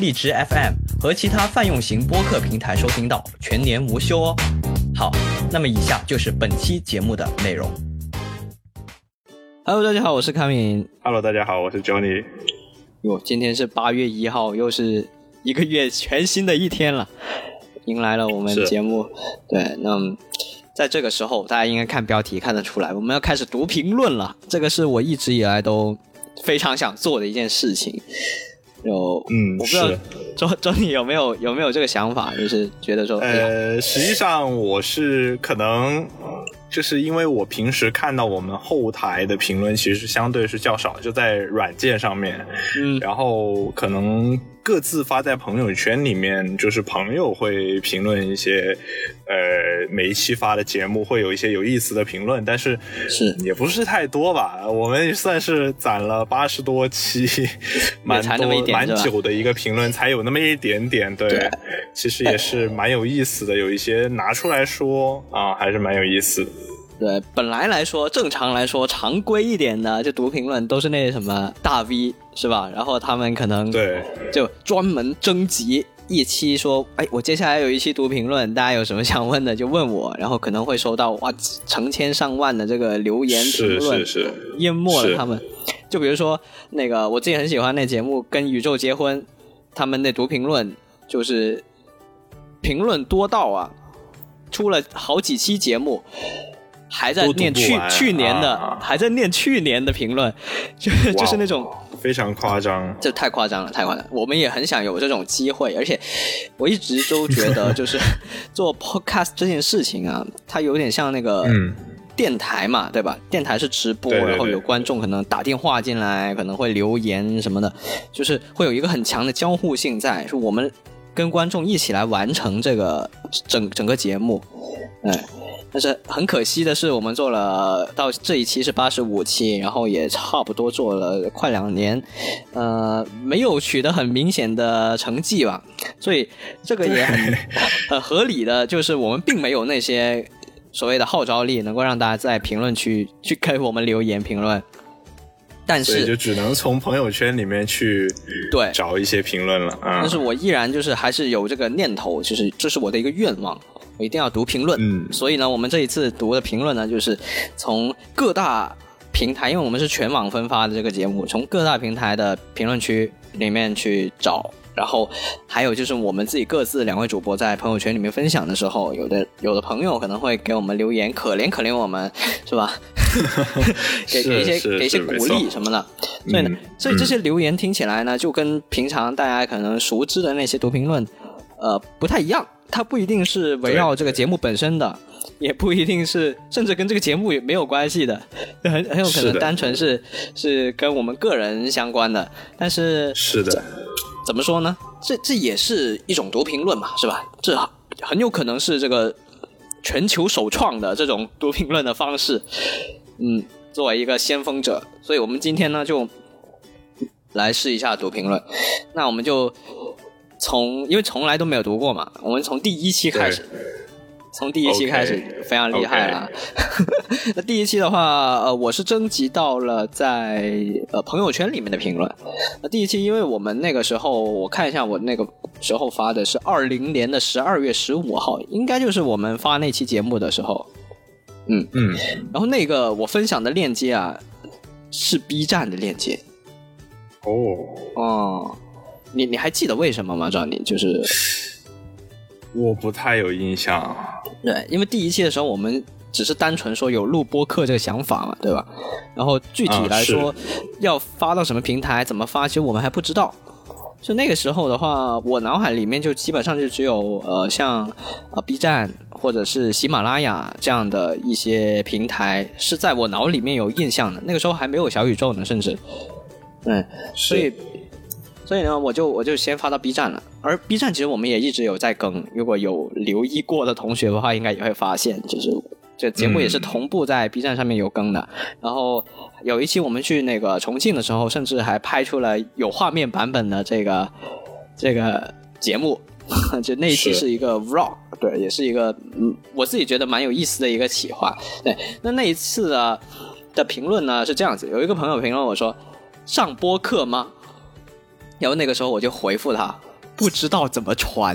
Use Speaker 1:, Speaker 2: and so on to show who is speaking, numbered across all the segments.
Speaker 1: 荔枝 FM 和其他泛用型播客平台收听到，全年无休哦。好，那么以下就是本期节目的内容。Hello，大家好，我是康敏。
Speaker 2: Hello，大家好，我是 Johnny。
Speaker 1: 哟，今天是八月一号，又是一个月全新的一天了，迎来了我们
Speaker 2: 是
Speaker 1: 节目。对，那么在这个时候，大家应该看标题看得出来，我们要开始读评论了。这个是我一直以来都非常想做的一件事情。有，
Speaker 2: 嗯
Speaker 1: 我不知道
Speaker 2: 是。
Speaker 1: 周周你有没有有没有这个想法，就是觉得说，
Speaker 2: 呃，实际上我是可能就是因为我平时看到我们后台的评论其实相对是较少，就在软件上面，
Speaker 1: 嗯
Speaker 2: 然后可能各自发在朋友圈里面，就是朋友会评论一些，呃，每一期发的节目会有一些有意思的评论，但是
Speaker 1: 是
Speaker 2: 也不是太多吧。我们算是攒了八十多期，蛮多蛮久的一个评论，才有那么一点点。对，
Speaker 1: 对
Speaker 2: 其实也是蛮有意思的，有一些拿出来说啊，还是蛮有意思的。
Speaker 1: 对，本来来说，正常来说，常规一点的就读评论都是那什么大 V 是吧？然后他们可能
Speaker 2: 对，
Speaker 1: 就专门征集一期说，哎，我接下来有一期读评论，大家有什么想问的就问我，然后可能会收到哇成千上万的这个留言评论，
Speaker 2: 是是，
Speaker 1: 淹没了他们。就比如说那个我自己很喜欢那节目《跟宇宙结婚》，他们那读评论就是评论多到啊，出了好几期节目。还在念去去年的，
Speaker 2: 啊
Speaker 1: 还在念去年的评论，就就是那种
Speaker 2: 非常夸张。
Speaker 1: 这太夸张了，太夸张！我们也很想有这种机会，而且我一直都觉得，就是做 podcast 这件事情啊，它有点像那个
Speaker 2: 嗯
Speaker 1: 电台嘛，对吧？电台是直播，
Speaker 2: 对对对
Speaker 1: 然后有观众可能打电话进来，可能会留言什么的，就是会有一个很强的交互性在，是我们跟观众一起来完成这个整整个节目，哎。但是很可惜的是，我们做了到这一期是八十五期，然后也差不多做了快两年，呃，没有取得很明显的成绩吧，所以这个也很 很合理的，就是我们并没有那些所谓的号召力，能够让大家在评论区去给我们留言评论。但是
Speaker 2: 就只能从朋友圈里面去
Speaker 1: 对
Speaker 2: 找一些评论了啊。
Speaker 1: 但是我依然就是还是有这个念头，就是这是我的一个愿望，我一定要读评论。
Speaker 2: 嗯
Speaker 1: 所以呢，我们这一次读的评论呢，就是从各大平台，因为我们是全网分发的这个节目，从各大平台的评论区里面去找。然后还有就是我们自己各自两位主播在朋友圈里面分享的时候，有的有的朋友可能会给我们留言，可怜可怜我们，是吧？给
Speaker 2: 是
Speaker 1: 给一些给一些鼓励什么的。所以呢
Speaker 2: 嗯，
Speaker 1: 所以这些留言听起来呢，就跟平常大家可能熟知的那些读评论，呃，不太一样。它不一定是围绕这个节目本身的，也不一定是，甚至跟这个节目也没有关系的，很很有可能单纯是是跟我们个人相关的。但是
Speaker 2: 是的，
Speaker 1: 怎么说呢？这这也是一种读评论嘛，是吧？这很有可能是这个全球首创的这种读评论的方式。嗯，作为一个先锋者，所以我们今天呢就来试一下读评论。那我们就从因为从来都没有读过嘛，我们从第一期开始。从第一期开始非常厉害了。那第一期的话，呃，我是征集到了在呃朋友圈里面的评论。那第一期，因为我们那个时候，我看一下我那个时候发的是二零年的十二月十五号，应该就是我们发那期节目的时候。嗯，
Speaker 2: 嗯，
Speaker 1: 然后那个我分享的链接啊，是 B 站的链接。
Speaker 2: 哦，
Speaker 1: 哦，你你还记得为什么吗？赵宁就是
Speaker 2: 我不太有印象。
Speaker 1: 对，因为第一期的时候我们只是单纯说有录播客这个想法嘛，对吧？然后具体
Speaker 2: 啊
Speaker 1: 来说，要发到什么平台，怎么发，其实我们还不知道。就那个时候的话，我脑海里面就基本上就只有呃像呃 B 站或者是喜马拉雅这样的一些平台是在我脑里面有印象的。那个时候还没有小宇宙呢，甚至，嗯，所以所以呢，我就我就先发到 B 站了。而 B 站其实我们也一直有在更，如果有留意过的同学的话，应该也会发现，就是这节目也是同步在 B 站上面有更的。然后有一期我们去那个重庆的时候，甚至还拍出了有画面版本的这个这个节目。就那一期
Speaker 2: 是
Speaker 1: 一个 vlog，对，也是一个嗯，我自己觉得蛮有意思的一个企划。对，那那一次的的评论呢是这样子，有一个朋友评论我说上播客吗？然后那个时候我就回复他，不知道怎么传。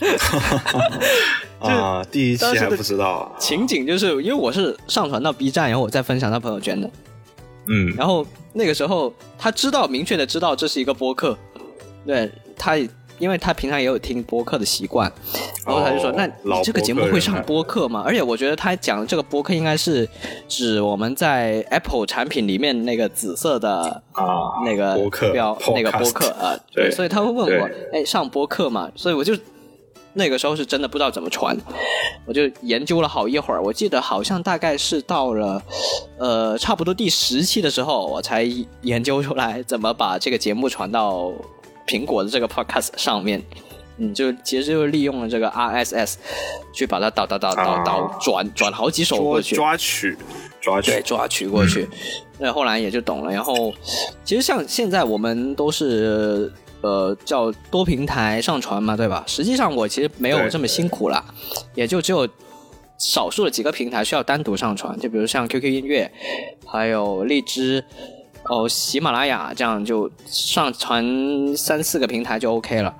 Speaker 2: 啊，第一期还不知道，
Speaker 1: 情景就是因为我是上传到 B 站，然后我再分享到朋友圈的。
Speaker 2: 嗯，
Speaker 1: 然后那个时候他知道明确的知道这是一个播客，对他，因为他平常也有听播客的习惯，然后他就说：“
Speaker 2: 哦
Speaker 1: 那你这个节目会上
Speaker 2: 啊
Speaker 1: 播客吗？”而且我觉得他讲的这个播客应该是指我们在 Apple 产品里面那个紫色的
Speaker 2: 啊，
Speaker 1: 那个
Speaker 2: 播客
Speaker 1: 标那个播客啊，
Speaker 2: 对
Speaker 1: 所以他会问我：“哎，上播客吗？”所以我就。那个时候是真的不知道怎么传，我就研究了好一会儿。我记得好像大概是到了，呃，差不多第十期的时候，我才研究出来怎么把这个节目传到苹果的这个 Podcast 上面。你，就其实就是利用了这个 RSS 去把它导导导导导
Speaker 2: 啊
Speaker 1: 转转好几首过
Speaker 2: 抓
Speaker 1: 去。
Speaker 2: 抓取抓取
Speaker 1: 对，，抓取过去。那、后来也就懂了。然后，其实像现在我们都是呃叫多平台上传嘛，对吧？实际上我其实没有这么辛苦啦，也就只有少数的几个平台需要单独上传，就比如像 QQ 音乐，还有荔枝。哦，喜马拉雅这样就上传三四个平台就 OK 了，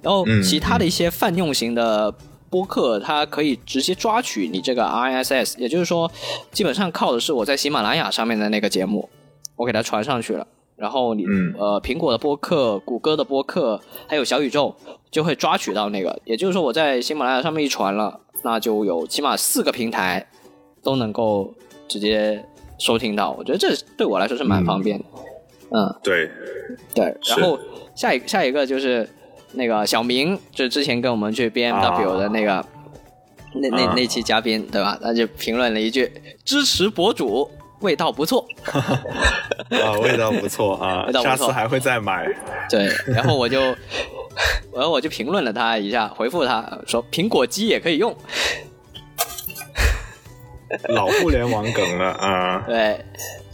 Speaker 1: 然后
Speaker 2: 嗯
Speaker 1: 其他的一些泛用型的播客，它可以直接抓取你这个 RSS，也就是说，基本上靠的是我在喜马拉雅上面的那个节目，我给它传上去了，然后你、
Speaker 2: 嗯。
Speaker 1: 呃苹果的播客、谷歌的播客，还有小宇宙就会抓取到那个，也就是说我在喜马拉雅上面一传了，那就有起码四个平台都能够直接收听到，我觉得这对我来说是蛮方便的，嗯
Speaker 2: 对，
Speaker 1: 对，然后下一下一个就是那个小明，就之前跟我们去 BMW 的那个、那那
Speaker 2: 啊
Speaker 1: 那期嘉宾，对吧？他就评论了一句：“支持博主，味道不错。
Speaker 2: 啊，味道不错啊
Speaker 1: 味道，不错
Speaker 2: 下次还会再买。”
Speaker 1: 对，然后我就，然后我就评论了他一下，回复他说：“苹果机也可以用。
Speaker 2: 老互联网梗了啊，
Speaker 1: 对”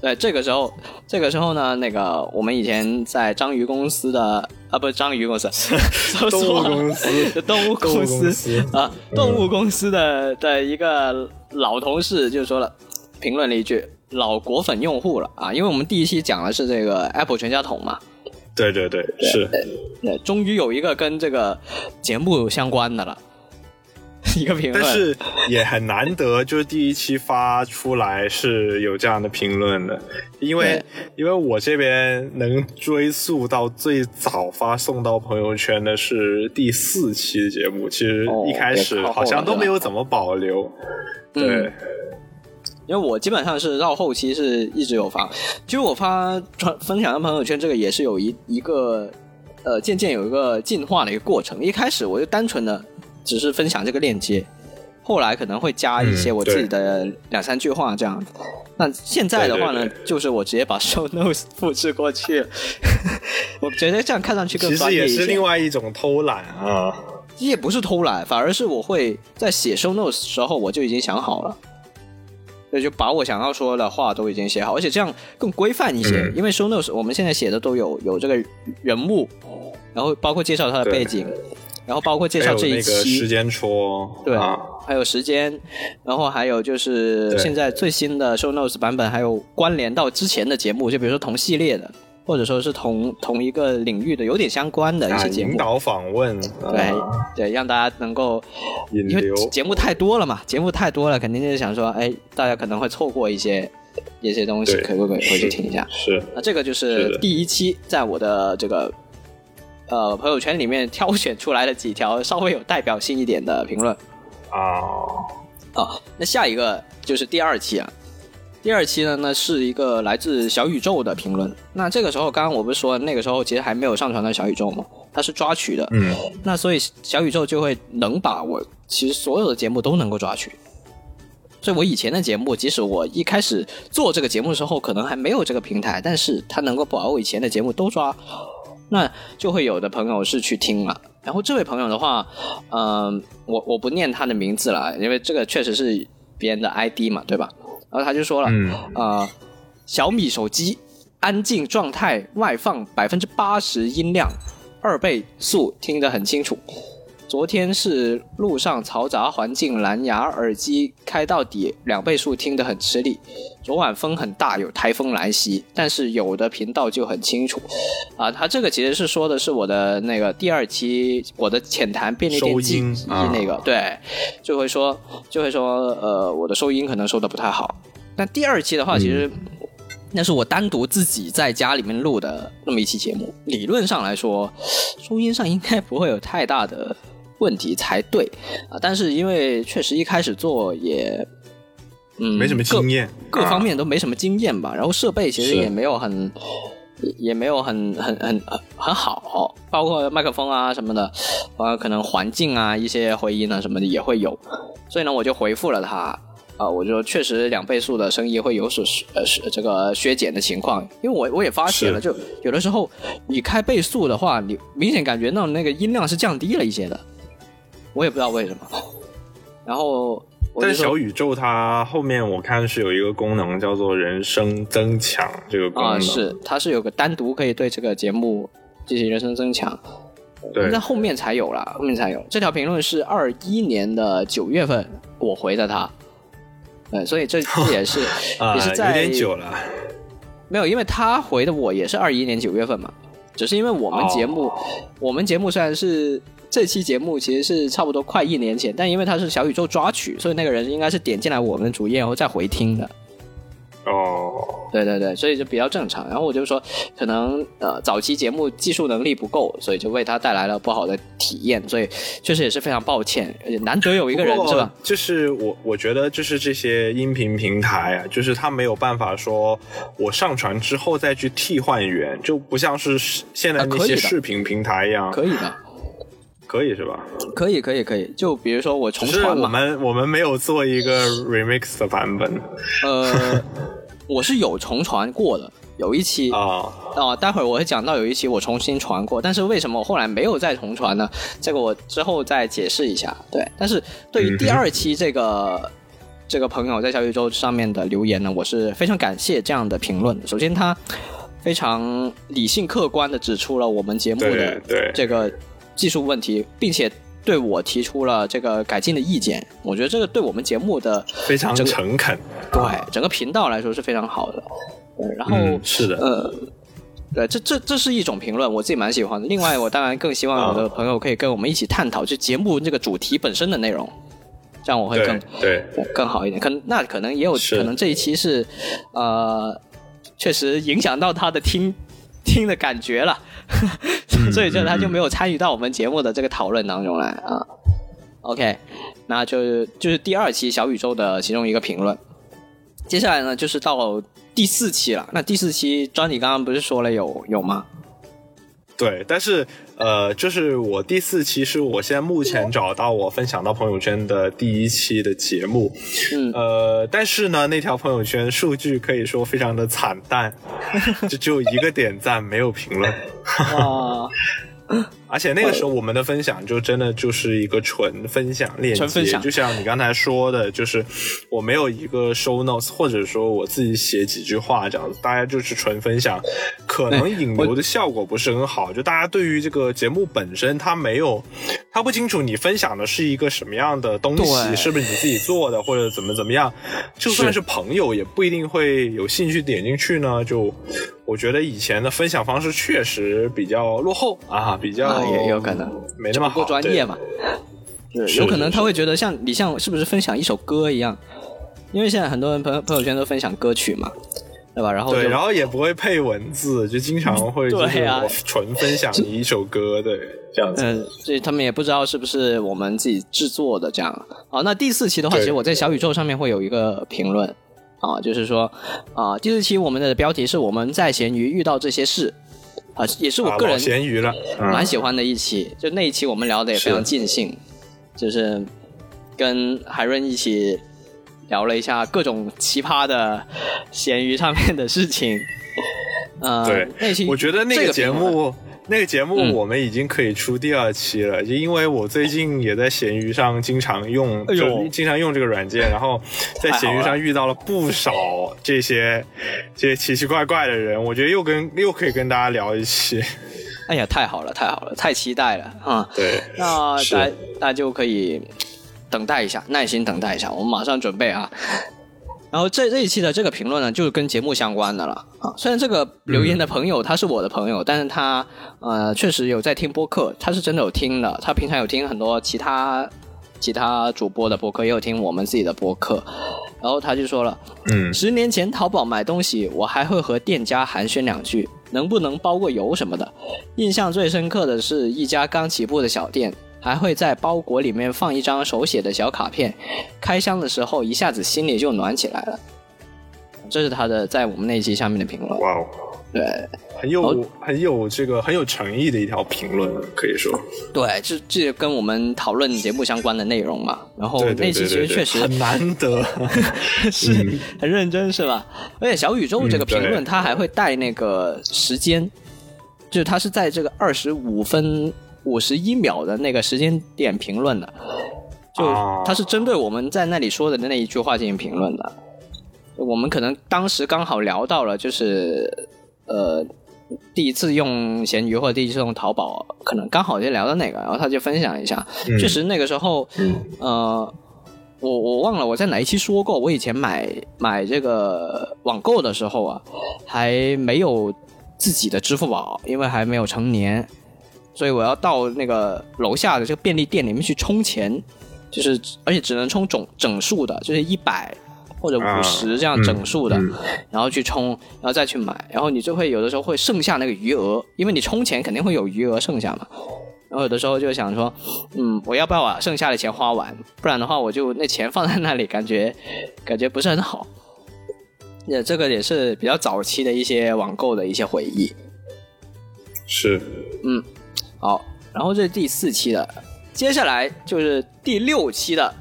Speaker 1: 对，这个时候，这个时候呢，那个我们以前在章鱼公司的啊，不是章鱼公司，说
Speaker 2: 动物公司
Speaker 1: 动物公司啊，动物公司的的一个老同事就说了，评论了一句“老果粉用户了啊”，因为我们第一期讲的是这个 Apple 全家桶嘛，
Speaker 2: 对对对，是。
Speaker 1: 对，终于有一个跟这个节目相关的了，一个评论。
Speaker 2: 但是也很难得，就是第一期发出来是有这样的评论的，因为因为我这边能追溯到最早发送到朋友圈的是第四期的节目，其实
Speaker 1: 哦
Speaker 2: 一开始好像都没有怎么保留，
Speaker 1: 嗯
Speaker 2: 对，
Speaker 1: 因为我基本上是到后期是一直有发，其实我发传分享到朋友圈这个也是有一一个呃渐渐有一个进化的一个过程。一开始我就单纯的只是分享这个链接，后来可能会加一些
Speaker 2: 嗯
Speaker 1: 我自己的两三句话这样子。那现在的话呢，
Speaker 2: 对对
Speaker 1: 就是我直接把 show notes 复制过去，我觉得这样看上去更
Speaker 2: 其实也
Speaker 1: 专业一些。
Speaker 2: 是另外一种偷懒啊，
Speaker 1: 也不是偷懒，反而是我会在写 show notes 的时候我就已经想好了，那，就把我想要说的话都已经写好，而且这样更规范一些。
Speaker 2: 嗯
Speaker 1: 因为 show notes 我们现在写的都有有这个人物，然后包括介绍他的背景，然后包括介绍这一
Speaker 2: 那个时，间戳，
Speaker 1: 对，
Speaker 2: 啊，
Speaker 1: 还有时间，然后还有就是现在最新的 show notes 版本，还有关联到之前的节目，就比如说同系列的，或者说是同同一个领域的有点相关的一
Speaker 2: 啊
Speaker 1: 些节目。
Speaker 2: 引。导访问，
Speaker 1: 对
Speaker 2: 啊。
Speaker 1: 对，让大家能够因为节目太多了嘛，节目太多了，肯定就是想说，哎，大家可能会错过一些一些东西，可不可以回去听一下？
Speaker 2: 是。
Speaker 1: 那这个就是第一期在我的这个呃朋友圈里面挑选出来的几条稍微有代表性一点的评论
Speaker 2: 啊，
Speaker 1: 啊。那下一个就是第二期啊。第二期呢，那是一个来自小宇宙的评论。那这个时候，刚刚我不是说那个时候其实还没有上传到小宇宙吗？它是抓取的，
Speaker 2: 嗯，
Speaker 1: 那所以小宇宙就会能把我其实所有的节目都能够抓取。所以我以前的节目，即使我一开始做这个节目的时候，可能还没有这个平台，但是它能够把我以前的节目都抓那就会有的朋友是去听了。然后这位朋友的话，嗯、我我不念他的名字了，因为这个确实是别人的 ID 嘛，对吧？然后他就说了，
Speaker 2: 嗯
Speaker 1: 呃，小米手机安静状态外放百分之八十音量，二倍速听得很清楚。昨天是路上嘈杂环境，蓝牙耳机开到底，两倍速听得很吃力。昨晚风很大，有台风来袭，但是有的频道就很清楚。啊，他这个其实是说的是我的那个第二期我的浅谈便利店
Speaker 2: 收
Speaker 1: 记
Speaker 2: 音
Speaker 1: 忆
Speaker 2: 啊
Speaker 1: 那个，对，就会说就会说呃我的收音可能收的不太好。但第二期的话，其实那是我单独自己在家里面录的那么一期节目，理论上来说，收音上应该不会有太大的问题才对啊。但是因为确实一开始做也，嗯，
Speaker 2: 没什么经验，
Speaker 1: 各，各方
Speaker 2: 啊
Speaker 1: 面都没什么经验吧。然后设备其实也没有很，也也没有很很很很很好，包括麦克风啊什么的，呃，可能环境啊一些回音啊什么的也会有。所以呢，我就回复了他。啊、我就确实两倍速的声音会有所呃是这个削减的情况，因为我我也发现了，就有的时候你开倍速的话，你明显感觉到那个音量是降低了一些的，我也不知道为什么。然后
Speaker 2: 但是小宇宙它后面我看是有一个功能叫做人声增强这个功能，
Speaker 1: 啊，是它是有个单独可以对这个节目进行人声增强，
Speaker 2: 对。
Speaker 1: 在后面才有了，后面才有。这条评论是二一年的九月份我回的他，对，所以这这也是
Speaker 2: 啊，
Speaker 1: 也是在
Speaker 2: 有点久了，
Speaker 1: 没有，因为他回的我也是二一年九月份嘛，只是因为我们节目，
Speaker 2: 哦
Speaker 1: 我们节目虽然是这期节目其实是差不多快一年前，但因为它是小宇宙抓取，所以那个人应该是点进来我们的主页然后再回听的。
Speaker 2: 哦，
Speaker 1: 对对对，所以就比较正常。然后我就说，可能呃早期节目技术能力不够，所以就为他带来了不好的体验，所以确实也是非常抱歉。而且难得有一个人是吧？？
Speaker 2: 就是我我觉得就是这些音频平台啊，就是他没有办法说我上传之后再去替换源，就不像是现在那些视频平台一样，
Speaker 1: 可以的，
Speaker 2: 可以是吧？
Speaker 1: 可以可以可以。就比如说我重
Speaker 2: 只是我，们我们没有做一个 remix 的版本
Speaker 1: 呃，我是有重传过的，有一期
Speaker 2: 啊。
Speaker 1: 哦，待会儿我会讲到有一期我重新传过，但是为什么我后来没有再重传呢？这个我之后再解释一下。对，但是对于第二期这个、这个朋友在小宇宙上面的留言呢，我是非常感谢这样的评论的。首先，他非常理性客观的指出了我们节目的
Speaker 2: 对对
Speaker 1: 这个技术问题，并且对我提出了这个改进的意见。我觉得这个对我们节目的
Speaker 2: 非常诚恳，
Speaker 1: 对整个频道来说是非常好的。对然后、
Speaker 2: 嗯，是的，
Speaker 1: 呃，对，这这这是一种评论，我自己蛮喜欢的。另外，我当然更希望我的朋友可以跟我们一起探讨就节目这个主题本身的内容，这样我会更
Speaker 2: 对对，
Speaker 1: 更好一点。可能那可能也有可能这一期是呃，确实影响到他的听听的感觉了，所以就他就没有参与到我们节目的这个讨论当中来啊。OK，那就是就是第二期小宇宙的其中一个评论。接下来呢，就是到第四期了。那第四期，张你刚刚不是说了有有吗？
Speaker 2: 对，但是呃，就是我第四期是我现在目前找到我分享到朋友圈的第一期的节目，
Speaker 1: 嗯
Speaker 2: 呃，但是呢，那条朋友圈数据可以说非常的惨淡，就只有一个点赞，没有评论。
Speaker 1: 啊，
Speaker 2: 而且那个时候我们的分享就真的就是一个纯分享链接，
Speaker 1: 分享
Speaker 2: 就像你刚才说的，就是我没有一个 show notes，或者说我自己写几句话这样子，大家就是纯分享，可能引流的效果不是很好，就大家对于这个节目本身，他没有，他不清楚你分享的是一个什么样的东西，是不是你自己做的，或者怎么怎么样，就算是朋友也不一定会有兴趣点进去呢，就。我觉得以前的分享方式确实比较落后啊，比较、
Speaker 1: 啊也有可能
Speaker 2: 没那么
Speaker 1: 专业嘛。对，有可能他会觉得像你像是不是分享一首歌一样？因为现在很多人朋友朋友圈都分享歌曲嘛，对吧？然后
Speaker 2: 对，然后也不会配文字，就经常会就是
Speaker 1: 对啊
Speaker 2: 我纯分享你一首歌，对，这样子。
Speaker 1: 嗯，所以他们也不知道是不是我们自己制作的这样。好，那第四期的话，其实我在小宇宙上面会有一个评论啊，就是说啊，第四期我们的标题是我们在闲鱼遇到这些事啊，也是我个人
Speaker 2: 咸鱼了，嗯，
Speaker 1: 蛮喜欢的一期。就那一期我们聊的也非常尽兴，就是跟海润一起聊了一下各种奇葩的咸鱼上面的事情。呃，
Speaker 2: 对
Speaker 1: 那期
Speaker 2: 我觉得那个节目那个节目
Speaker 1: 嗯
Speaker 2: 我们已经可以出第二期了，就因为我最近也在闲鱼上经常用，
Speaker 1: 哎
Speaker 2: 就经常用这个软件，然后在闲鱼上遇到了不少这些这些奇奇怪怪的人，我觉得又跟又可以跟大家聊一期。
Speaker 1: 哎呀，太好了，太好了，太期待了啊！
Speaker 2: 对，
Speaker 1: 那大家就可以等待一下，耐心等待一下，我们马上准备啊。然后这这一期的这个评论呢，就是跟节目相关的了啊。虽然这个留言的朋友他是我的朋友，但是他呃确实有在听播客，他是真的有听的。他平常有听很多其他其他主播的播客，也有听我们自己的播客。然后他就说了，
Speaker 2: 嗯，
Speaker 1: 十年前淘宝买东西，我还会和店家寒暄两句，能不能包个邮什么的。印象最深刻的是一家刚起步的小店，还会在包裹里面放一张手写的小卡片，开箱的时候一下子心里就暖起来了。这是他的在我们那期下面的评论。
Speaker 2: 哇哦，
Speaker 1: 对
Speaker 2: 很有很有这个很有诚意的一条评论，可以说。
Speaker 1: 对，这这跟我们讨论节目相关的内容嘛。然后那期其实确实
Speaker 2: 很难得。
Speaker 1: 是很认真是吧？而且小宇宙这个评论，
Speaker 2: 嗯对
Speaker 1: 它还会带那个时间，就是他是在这个二十五分五十一秒的那个时间点评论的，就他是针对我们在那里说的那一句话进行评论的。我们可能当时刚好聊到了，就是呃第一次用闲鱼或者第一次用淘宝，可能刚好就聊到那个，然后他就分享一下，
Speaker 2: 嗯。
Speaker 1: 确实那个时候，呃，我我忘了我在哪一期说过，我以前买买这个网购的时候啊，还没有自己的支付宝，因为还没有成年，所以我要到那个楼下的这个便利店里面去充钱，就是而且只能充整整数的，就是一百。或者五十这样整数的，
Speaker 2: 嗯嗯
Speaker 1: 然后去充，然后再去买，然后你就会有的时候会剩下那个余额，因为你充钱肯定会有余额剩下嘛。然后有的时候就想说，嗯，我要不要把剩下的钱花完？不然的话，我就那钱放在那里，感觉感觉不是很好。也这个也是比较早期的一些网购的一些回忆。
Speaker 2: 是，
Speaker 1: 好，然后这是第四期的，接下来就是第六期的。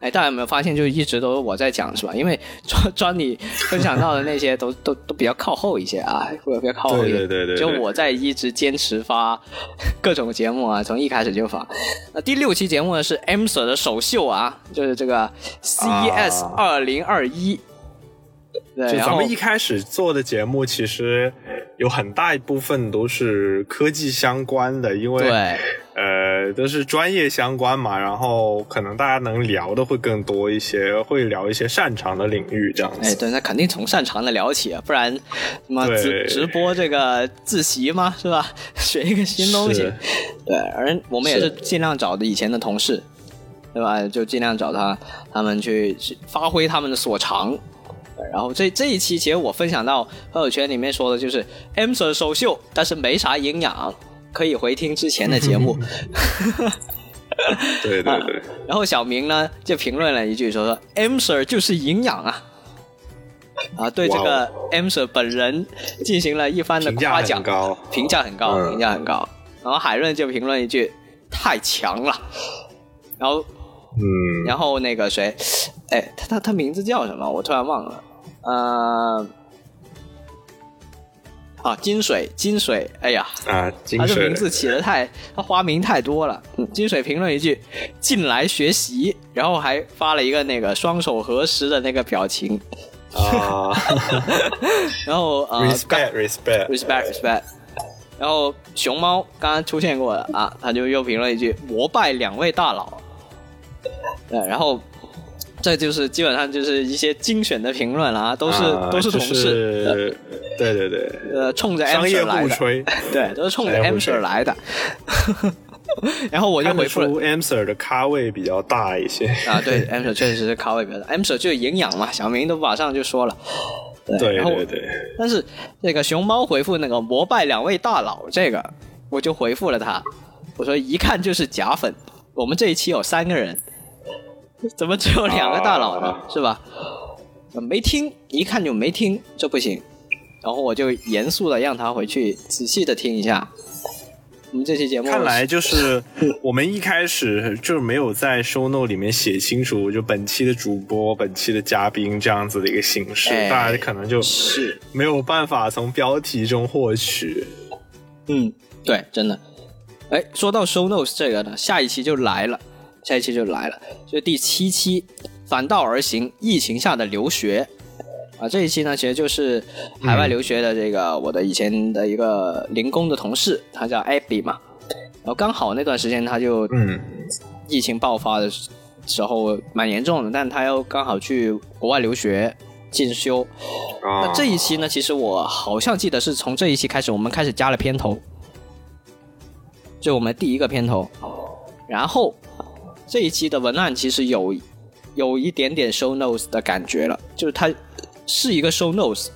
Speaker 1: 哎，大家有没有发现，就一直都是我在讲是吧？因为 专专你分享到的那些 都都都比较靠后一些啊，会比较靠后一些。
Speaker 2: 对对对对
Speaker 1: 就我在一直坚持发各种节目啊，从一开始就发。那第六期节目呢是 M Sir 的首秀啊，就是这个 CES 二零二一。对，
Speaker 2: 就咱们一开始做的节目，其实有很大一部分都是科技相关的，因为
Speaker 1: 对
Speaker 2: 呃都是专业相关嘛，然后可能大家能聊的会更多一些，会聊一些擅长的领域这样子哎，
Speaker 1: 对，那肯定从擅长的聊起啊，不然什么直直播这个自习嘛，是吧？学一个新东西，对，而我们也是
Speaker 2: 是
Speaker 1: 尽量找的以前的同事，对吧？就尽量找他他们去去发挥他们的所长。对然后这这一期，其实我分享到朋友圈里面说的就是 M Sir 首秀，但是没啥营养，可以回听之前的节目。
Speaker 2: 对对对，
Speaker 1: 然后小明呢就评论了一句说说 M Sir 就是营养啊，啊，对这个
Speaker 2: 哦
Speaker 1: M Sir 本人进行了一番的
Speaker 2: 评价
Speaker 1: 夸奖
Speaker 2: 很，高。
Speaker 1: 评价很高，
Speaker 2: 嗯
Speaker 1: 评价很高。然后海润就评论一句太强了，然后
Speaker 2: 嗯，
Speaker 1: 然后那个谁，哎，他他他名字叫什么？我突然忘了，呃。啊，金水，金水，哎呀，
Speaker 2: 啊，金水
Speaker 1: 他这名字起的太，他花名太多了。嗯，金水评论一句“进来学习”，然后还发了一个那个双手合十的那个表情。
Speaker 2: 啊
Speaker 1: 然后呃
Speaker 2: ，respect respect，respect
Speaker 1: respect。然后熊猫刚刚出现过了啊，他就又评论一句“膜拜两位大佬”。对，然后这就是基本上就是一些精选的评论了啊，都是、
Speaker 2: 啊
Speaker 1: 都是同
Speaker 2: 就
Speaker 1: 事，
Speaker 2: 是对对对，
Speaker 1: 呃，冲着 M
Speaker 2: 商业
Speaker 1: Sir 来的，
Speaker 2: 互吹，
Speaker 1: 对，都是冲着 M Sir 来的。然后我就回复了
Speaker 2: 出 answer 的咖位比较大一些。
Speaker 1: 啊，对，M Sir 确实是咖位比较大，M Sir 就是营养嘛，小明都马上就说了。
Speaker 2: 对对对，
Speaker 1: 但是那个熊猫回复那个膜拜两位大佬，这个我就回复了他，我说一看就是假粉，我们这一期有三个人，怎么只有两个大佬呢？
Speaker 2: 啊
Speaker 1: 是吧？呃没听，一看就没听，这不行。然后我就严肃的让他回去仔细的听一下。我们这期节目
Speaker 2: 看来就是我们一开始就是没有在 show note 里面写清楚，就本期的主播、本期的嘉宾这样子的一个形式，
Speaker 1: 哎
Speaker 2: 大家可能就是没有办法从标题中获取。
Speaker 1: 嗯，对，真的。哎，说到 show notes 这个呢，下一期就来了，下一期就来了，就第七期反道而行，疫情下的留学啊。这一期呢，其实就是海外留学的这个、我的以前的一个零工的同事，他叫 Abby 嘛。然后刚好那段时间他就
Speaker 2: 嗯
Speaker 1: 疫情爆发的时候蛮严重的，但他又刚好去国外留学进修。
Speaker 2: 啊，
Speaker 1: 那这一期呢，其实我好像记得是从这一期开始，我们开始加了片头，就我们第一个片头。然后这一期的文案其实有有一点点 show notes 的感觉了，就是它是一个 show notes，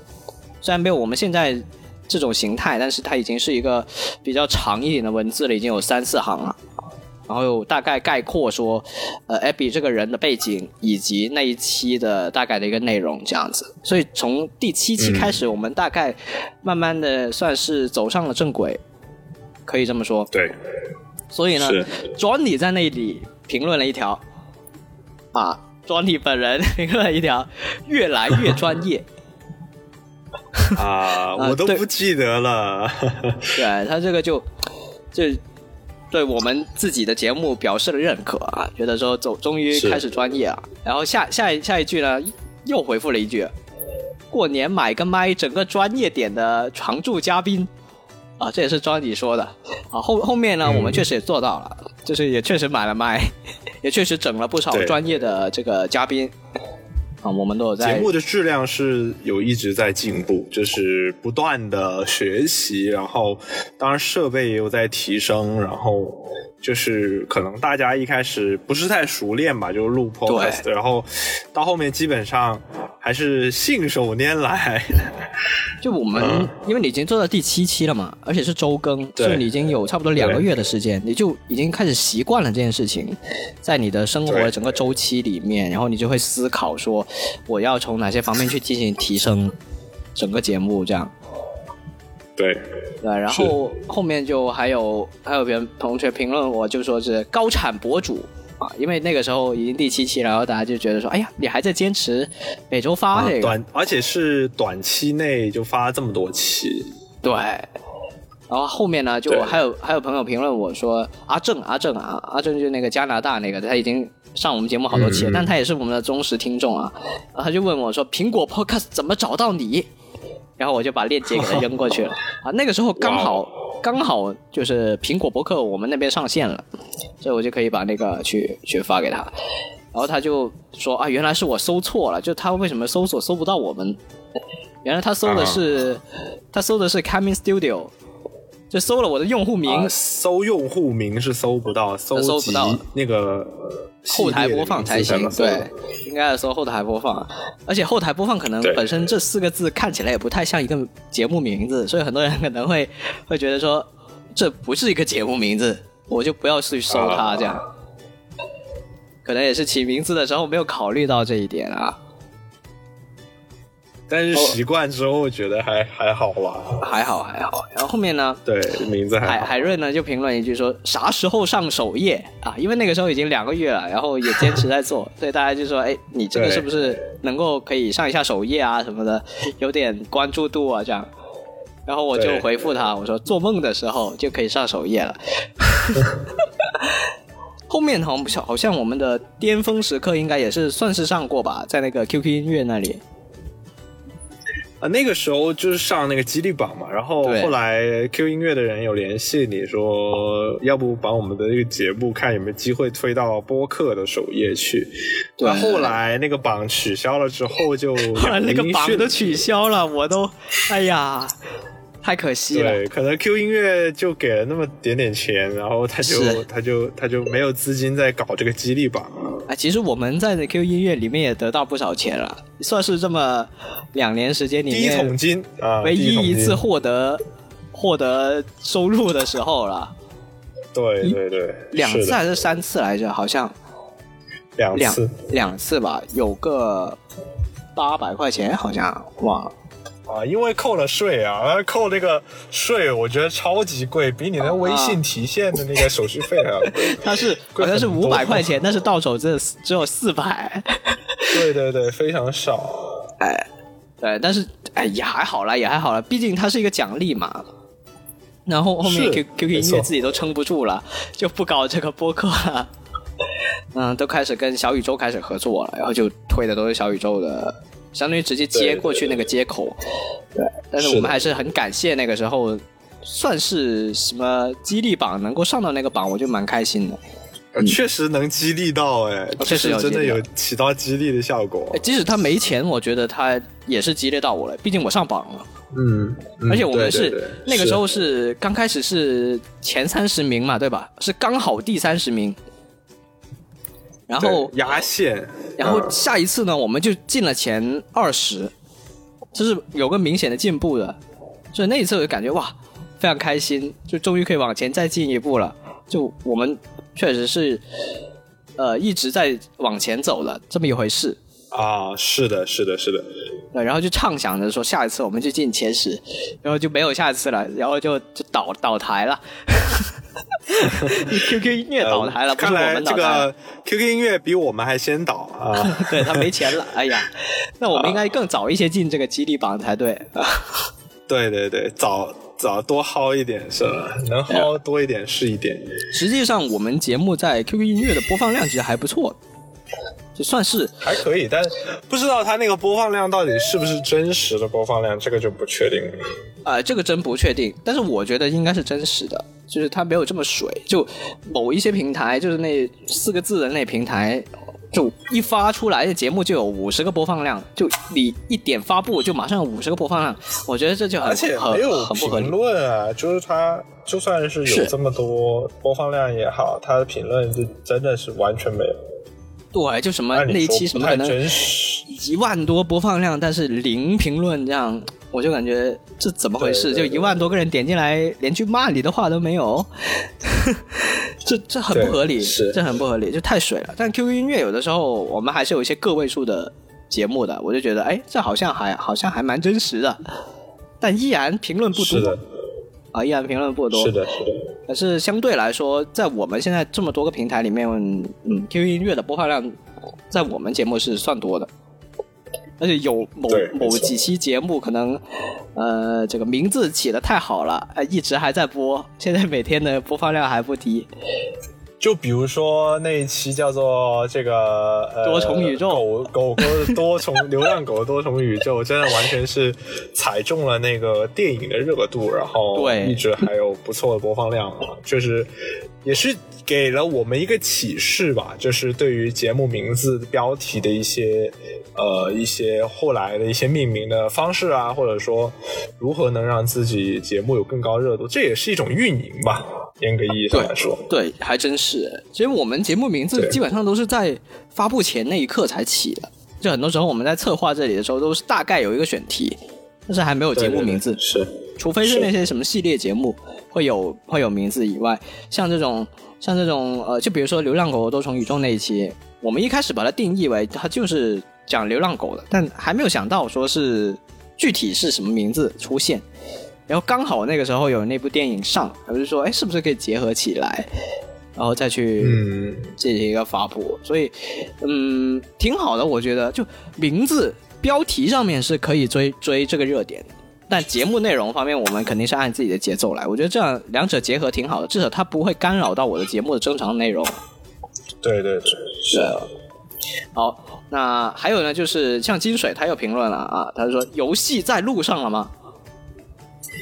Speaker 1: 虽然没有我们现在这种形态，但是它已经是一个比较长一点的文字了，已经有三四行了。然后有大概概括说，呃，Abby 这个人的背景以及那一期的大概的一个内容这样子。所以从第七期开始，我们大概慢慢的算是走上了正轨，可以这么说。
Speaker 2: 对，
Speaker 1: 所以呢，Johnny 在那里评论了一条，啊，Johnny 本人评论了一条，越来越专业。
Speaker 2: 啊，我都不记得了。
Speaker 1: 对他这个就就对我们自己的节目表示了认可啊，觉得说走终于开始专业了。然后下下一下一句呢，又回复了一句：过年买个麦，整个专业点的常驻嘉宾啊，这也是庄底说的啊。后后面呢，
Speaker 2: 嗯
Speaker 1: 我们确实也做到了，就是也确实买了麦，也确实整了不少专业的这个嘉宾。啊，我们都有在
Speaker 2: 节目的质量是有一直在进步，就是不断的学习，然后当然设备也有在提升，然后就是可能大家一开始不是太熟练吧，就录 podcast，然后到后面基本上还是信手拈来。
Speaker 1: 就我们，
Speaker 2: 嗯
Speaker 1: 因为你已经做到第七期了嘛，而且是周更，
Speaker 2: 对
Speaker 1: 所以你已经有差不多两个月的时间，你就已经开始习惯了这件事情，在你的生活的整个周期里面，然后你就会思考说，我要从哪些方面去进行提升整个节目，这样。
Speaker 2: 对，
Speaker 1: 对，然后后面就还有还有别人同学评论我，就说是高产博主啊，因为那个时候已经第七期了，然后大家就觉得说，哎呀，你还在坚持每周发
Speaker 2: 啊
Speaker 1: 这个，
Speaker 2: 短而且是短期内就发这么多期，
Speaker 1: 对，然后后面呢，就还有还有朋友评论我说阿正阿正啊，阿正就是那个加拿大那个，他已经上我们节目好多期了，但他也是我们的忠实听众啊。然后他就问我说，苹果 Podcast 怎么找到你？然后我就把链接给他扔过去了 啊。那个时候刚好刚好就是苹果博客我们那边上线了，所以我就可以把那个去去发给他。然后他就说啊，原来是我搜错了，就他为什么搜索搜不到我们？原来他搜的是、他搜的是 Coming Studio，就搜了我的用户名，
Speaker 2: 啊搜用户名是搜不到，搜
Speaker 1: 搜不到
Speaker 2: 那个
Speaker 1: 后台播放才行。对，应该要搜后台播放，而且后台播放可能本身这四个字看起来也不太像一个节目名字，所以很多人可能会 会觉得说这不是一个节目名字，我就不要去搜它
Speaker 2: 啊
Speaker 1: 这样。可能也是起名字的时候没有考虑到这一点啊，
Speaker 2: 但是习惯之后觉得还还好吧。
Speaker 1: 还好还好。然后后面呢，
Speaker 2: 对，名字还。
Speaker 1: 海海润呢就评论一句说啥时候上首页啊？因为那个时候已经两个月了，然后也坚持在做，所以大家就说哎，你这个是不是能够可以上一下首页啊什么的，有点关注度啊这样。然后我就回复他，我说做梦的时候就可以上首页了。后面好像好像我们的巅峰时刻应该也是算是上过吧，在那个 QQ 音乐那里。
Speaker 2: 啊，那个时候就是上那个激励榜嘛，然后后来 Q 音乐的人有联系你说，要不把我们的这个节目看有没有机会推到播客的首页去。
Speaker 1: 对。
Speaker 2: 那后来那个榜取消了之后就，
Speaker 1: 后来那个榜都
Speaker 2: 都
Speaker 1: 取消了，我都，哎呀，太可惜了。
Speaker 2: 对，可能 Q 音乐就给了那么点点钱，然后他就他就他就没有资金在搞这个激励榜了。
Speaker 1: 啊，其实我们在 Q 音乐里面也得到不少钱了，算是这么两年时间里面
Speaker 2: 第一桶
Speaker 1: 面
Speaker 2: 金啊，
Speaker 1: 唯一一次获得获得收入的时候了。
Speaker 2: 对对对，
Speaker 1: 两次还是三次来着？好像两
Speaker 2: 两次
Speaker 1: 两次吧，有个八百块钱，好像哇，
Speaker 2: 啊，因为扣了税啊，扣那个税，我觉得超级贵，比你的微信提现的那个手续费还要贵。
Speaker 1: 它是
Speaker 2: 贵
Speaker 1: 好像是五百块钱，但是到手只有只有四百。
Speaker 2: 对对对，非常少。
Speaker 1: 哎，对，但是哎也还好啦，也还好啦，毕竟它是一个奖励嘛。然后后面 Q Q Q 音乐自己都撑不住了，就不搞这个播客了。嗯，都开始跟小宇宙开始合作了，然后就推的都是小宇宙的，相当于直接接过去那个接口。对，但是我们还是很感谢那个时候，算是什么激励榜能够上到那个榜，我就蛮开心的。
Speaker 2: 呃确实能激励到哎，
Speaker 1: 嗯确实有
Speaker 2: 真的有起到激励的效果
Speaker 1: 哎。即使他没钱，我觉得他也是激励到我了，毕竟我上榜了。
Speaker 2: 嗯，嗯
Speaker 1: 而且我们是那个时候是刚开始是前三十名嘛，对吧？是刚好第三十名。然后，
Speaker 2: 压线，
Speaker 1: 然后
Speaker 2: 嗯
Speaker 1: 下一次呢，我们就进了前二十，这是有个明显的进步的。所以那一次我就感觉哇，非常开心，就终于可以往前再进一步了。就我们确实是呃一直在往前走了这么一回事。
Speaker 2: 啊，是的，是的，是的，
Speaker 1: 对，然后就畅想着说下一次我们就进前十，然后就没有下一次了，然后就就倒倒台了。QQ 音乐倒台了，
Speaker 2: 看来这
Speaker 1: 们倒台了。
Speaker 2: 个 QQ 音乐比我们还先倒啊。
Speaker 1: 对他没钱了，哎呀，那我们应该更早一些进这个激励榜才对。
Speaker 2: 对对对，早早多薅一点是吧？能薅多一点是一点。
Speaker 1: 实际上，我们节目在 QQ 音乐的播放量其实还不错，就算是
Speaker 2: 还可以，但不知道它那个播放量到底是不是真实的播放量，这个就不确定了。
Speaker 1: 呃，这个真不确定，但是我觉得应该是真实的，就是它没有这么水。就某一些平台，就是那四个字的那平台，就一发出来的节目就有五十个播放量，就你一点发布就马上有五十个播放量，我觉得这就很
Speaker 2: 而且
Speaker 1: 很
Speaker 2: 没有
Speaker 1: 很不合
Speaker 2: 评。论啊，就是它就算是
Speaker 1: 是
Speaker 2: 有这么多播放量也好，它的评论就真的是完全没有。
Speaker 1: 对，就什么那一期什么可能。一万多播放量，但是零评论，这样我就感觉这怎么回事？
Speaker 2: 对对
Speaker 1: 就一万多个人点进来，连句骂你的话都没有，这这很不合理，
Speaker 2: 是
Speaker 1: 这很不合理，就太水了。但 QQ 音乐有的时候我们还是有一些个位数的节目的，我就觉得哎，这好像还好像还蛮真实的，但依然评论不多
Speaker 2: 是的，
Speaker 1: 啊，依然评论不多，
Speaker 2: 是的，是的。
Speaker 1: 可是相对来说，在我们现在这么多个平台里面，嗯，QQ 音乐的播放量在我们节目是算多的，而且有某某几期节目可能，呃，这个名字起的太好了，呃，一直还在播，现在每天的播放量还不低。
Speaker 2: 就比如说那一期叫做这个、呃、
Speaker 1: 多重宇宙。
Speaker 2: 狗狗狗的多重流浪狗的多重宇宙，真的完全是踩中了那个电影的热度，然后
Speaker 1: 对。
Speaker 2: 一直还有不错的播放量啊，就是也是给了我们一个启示吧，就是对于节目名字标题的一些呃一些后来的一些命名的方式啊，或者说如何能让自己节目有更高热度，这也是一种运营吧，严格意义上来说。
Speaker 1: 对，还真是。其实我们节目名字基本上都是在发布前那一刻才起的，就很多时候我们在策划这里的时候，都是大概有一个选题，但是还没有节目名字。
Speaker 2: 是
Speaker 1: 除非是
Speaker 2: 是
Speaker 1: 那些什么系列节目会有会有名字以外，像这种像这种呃，就比如说《流浪狗的多重宇宙》那一期，我们一开始把它定义为它就是讲流浪狗的，但还没有想到说是具体是什么名字出现。然后刚好那个时候有那部电影上，我就说，哎，是不是可以结合起来，然后再去
Speaker 2: 嗯，
Speaker 1: 进行一个发布？所以，嗯，挺好的，我觉得。就名字标题上面是可以追追这个热点，但节目内容方面，我们肯定是按自己的节奏来。我觉得这样两者结合挺好的，至少它不会干扰到我的节目的正常内容。
Speaker 2: 对对对，是
Speaker 1: 啊好，那还有呢，就是像金水他又评论了啊，他说游戏在路上了吗？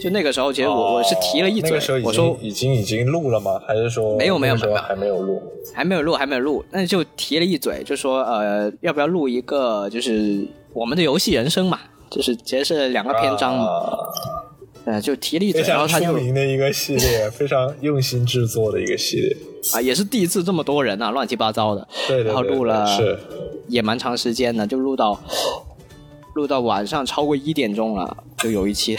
Speaker 1: 就那个时候，其实我、我是提了一嘴
Speaker 2: 哦那个时候，已
Speaker 1: 我说
Speaker 2: 经已经已经录了吗？还是说
Speaker 1: 没有没有没有
Speaker 2: 还没有录？
Speaker 1: 还没有录，还没有录，那就提了一嘴，就说呃，要不要录一个就是我们的游戏人生嘛，就是其实是两个篇章嘛，
Speaker 2: 啊。
Speaker 1: 呃，就提了一嘴，然后他就
Speaker 2: 名的一个系列，非常用心制作的一个系列。
Speaker 1: 啊，也是第一次这么多人啊，乱七八糟的，然后
Speaker 2: 对对对
Speaker 1: 录了
Speaker 2: 是。
Speaker 1: 也蛮长时间的，就录到录到晚上超过一点钟了，就有一期，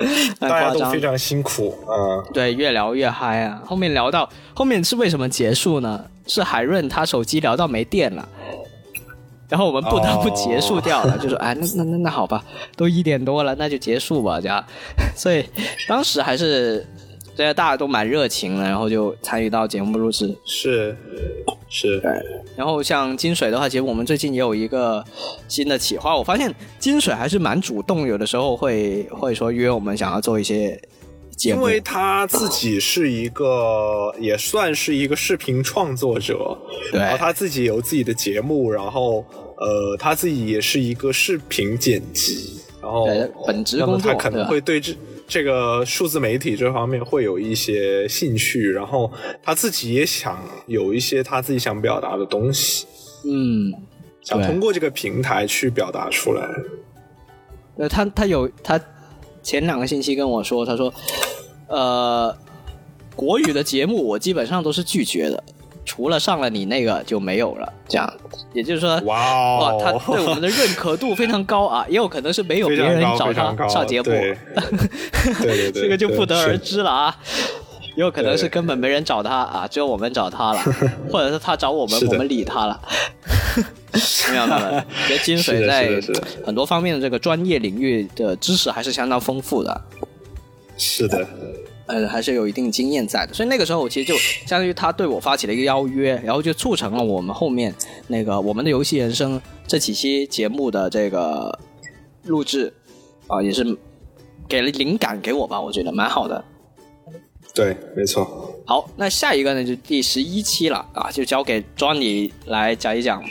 Speaker 2: 大家都非。常辛苦啊。
Speaker 1: 对，越聊越嗨啊！后面聊到后面是为什么结束呢？是海润他手机聊到没电了，然后我们不得不结束掉了，就说哎，那那那那好吧，都一点多了，那就结束吧，这样。所以当时还是大家大家都蛮热情的，然后就参与到节目录制。
Speaker 2: 是是，
Speaker 1: 然后像金水的话，其实我们最近也有一个新的企划，我发现金水还是蛮主动，有的时候会会说约我们想要做一些节目，
Speaker 2: 因为他自己是一个，也算是一个视频创作者，
Speaker 1: 对
Speaker 2: 然后他自己有自己的节目，然后呃，他自己也是一个视频剪辑，然后
Speaker 1: 本职工作
Speaker 2: 他可能会对这这个数字媒体这方面会有一些兴趣，然后他自己也想有一些他自己想表达的东西，
Speaker 1: 嗯，
Speaker 2: 想通过这个平台去表达出来。
Speaker 1: 呃，他他有他前两个星期跟我说，他说，呃，国语的节目我基本上都是拒绝的，除了上了你那个就没有了。这样，也就是说，
Speaker 2: 哇
Speaker 1: 他对我们的认可度非常高啊，也有可能是没有别人找他上节目，
Speaker 2: 对。对对对，
Speaker 1: 这个就不得而知了啊。也有可能是根本没人找他啊，只有我们找他了，或者是他找我们我们理他了。没 有没有，没有。觉得金水在很多方面的这个专业领域的知识还是相当丰富的。
Speaker 2: 是的，
Speaker 1: 呃，还是有一定经验在的，所以那个时候我其实就相当于他对我发起了一个邀约，然后就促成了我们后面那个我们的游戏人生这几期节目的这个录制啊、也是给了灵感给我吧，我觉得蛮好的。
Speaker 2: 对，没错。
Speaker 1: 好，那下一个呢就第十一期了啊，就交给 Johnny 来讲一讲。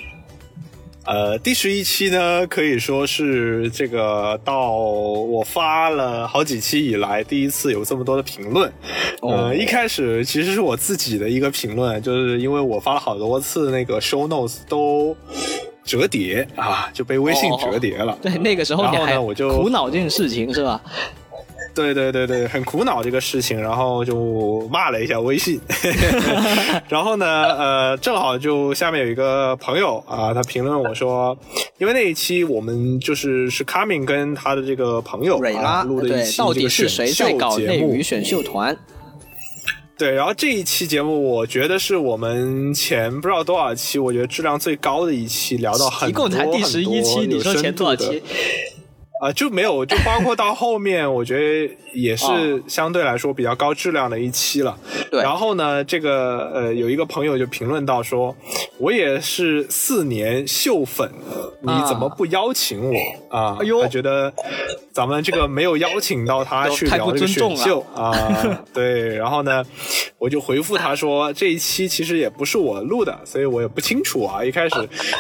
Speaker 2: 呃，第十一期呢，可以说是这个到我发了好几期以来，第一次有这么多的评论。
Speaker 1: 哦
Speaker 2: 呃，一开始其实是我自己的一个评论，就是因为我发了好多次那个 show notes 都折叠啊，就被微信
Speaker 1: 哦
Speaker 2: 折叠了。
Speaker 1: 对，那个时候你还
Speaker 2: 后呢我就
Speaker 1: 苦恼这件事情是吧？
Speaker 2: 对对对对，很苦恼这个事情，然后就骂了一下微信，然后呢，呃，正好就下面有一个朋友啊，他评论我说，因为那一期我们就是是卡敏跟他的这个朋友
Speaker 1: 蕊
Speaker 2: 啊
Speaker 1: 拉对，
Speaker 2: 录的一期
Speaker 1: 到底
Speaker 2: 这个选
Speaker 1: 是谁在
Speaker 2: 秀
Speaker 1: 搞
Speaker 2: 节目
Speaker 1: 内娱选秀团？
Speaker 2: 对，然后这一期节目，我觉得是我们前不知道多少期，我觉得质量最高的一期，聊到很多
Speaker 1: 一共才第十一期，
Speaker 2: 很多
Speaker 1: 你说前多少期？
Speaker 2: 啊、就没有，就包括到后面，我觉得也
Speaker 1: 哦
Speaker 2: 是相对来说比较高质量的一期了。
Speaker 1: 对
Speaker 2: 然后呢，这个呃，有一个朋友就评论到说，我也是四年秀粉，你怎么不邀请我啊？
Speaker 1: 哎呦
Speaker 2: 他觉得咱们这个没有邀请到他去聊这个选秀 啊。对，然后呢，我就回复他说，这一期其实也不是我录的，所以我也不清楚啊。一开始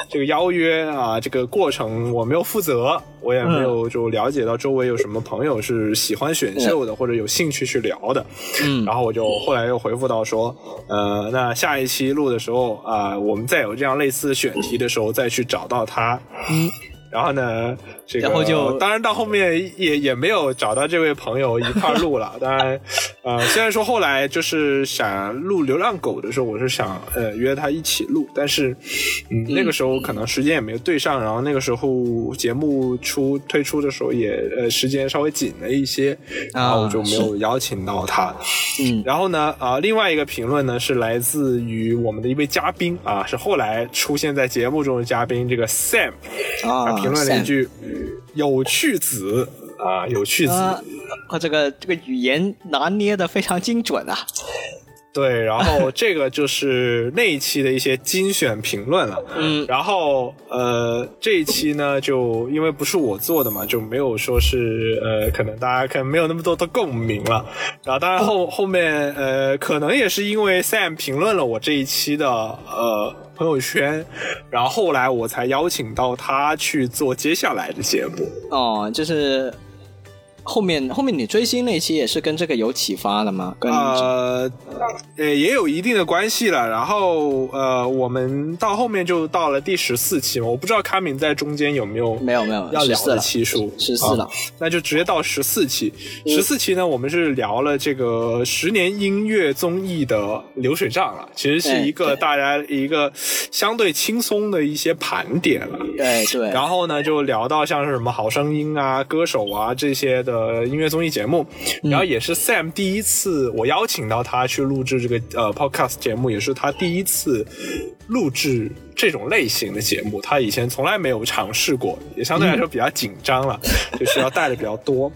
Speaker 2: 这个邀约啊，这个过程我没有负责，我也没有就了解到周围有什么朋友是喜欢选秀的，或者有兴趣去聊的。
Speaker 1: 嗯
Speaker 2: 然后我就后来又回复到说，呃，那下一期录的时候啊、我们再有这样类似选题的时候，再去找到他。
Speaker 1: 嗯。
Speaker 2: 然后呢，这个
Speaker 1: 然后就
Speaker 2: 当然到后面也也没有找到这位朋友一块录了。当然，呃，虽然说后来就是想录流浪狗的时候，我是想呃约他一起录，但是嗯那个时候可能时间也没有对上，然后那个时候节目出推出的时候也呃时间稍微紧了一些，然后我就没有邀请到他。
Speaker 1: 嗯
Speaker 2: 然后呢，啊、另外一个评论呢是来自于我们的一位嘉宾啊，是后来出现在节目中的嘉宾，这个 Sam
Speaker 1: 啊
Speaker 2: 评论了一
Speaker 1: Sam
Speaker 2: 句“有趣子”啊，有趣子。
Speaker 1: 啊，啊这个这个语言拿捏的非常精准啊。
Speaker 2: 对，然后 这个就是那一期的一些精选评论了。
Speaker 1: 嗯
Speaker 2: 然后呃，这一期呢，就因为不是我做的嘛，就没有说是呃，可能大家可能没有那么多的共鸣了。然后当然后后面呃，可能也是因为 Sam 评论了我这一期的呃朋友圈，然后后来我才邀请到他去做接下来的节目。
Speaker 1: 哦，就是后面后面你追星那期也是跟这个有启发的吗？跟
Speaker 2: 呃，呃，也有一定的关系了。然后呃，我们到后面就到了第十四期嘛，我不知道卡敏在中间有没有
Speaker 1: 没有没有
Speaker 2: 要聊的
Speaker 1: 14了
Speaker 2: 期数，
Speaker 1: 十四了
Speaker 2: 啊那就直接到十四期。十四期呢，我们是聊了这个十年音乐综艺的流水账了，其实是
Speaker 1: 哎
Speaker 2: 一个大家一个相对轻松的一些盘点了。
Speaker 1: 对对，
Speaker 2: 然后呢，就聊到像是什么《好声音》啊、歌手啊这些的音乐综艺节目，
Speaker 1: 嗯。
Speaker 2: 然后也是 Sam 第一次我邀请到他去录制这个呃 podcast 节目，也是他第一次录制这种类型的节目，他以前从来没有尝试过，也相对来说比较紧张了，就需要带的比较多。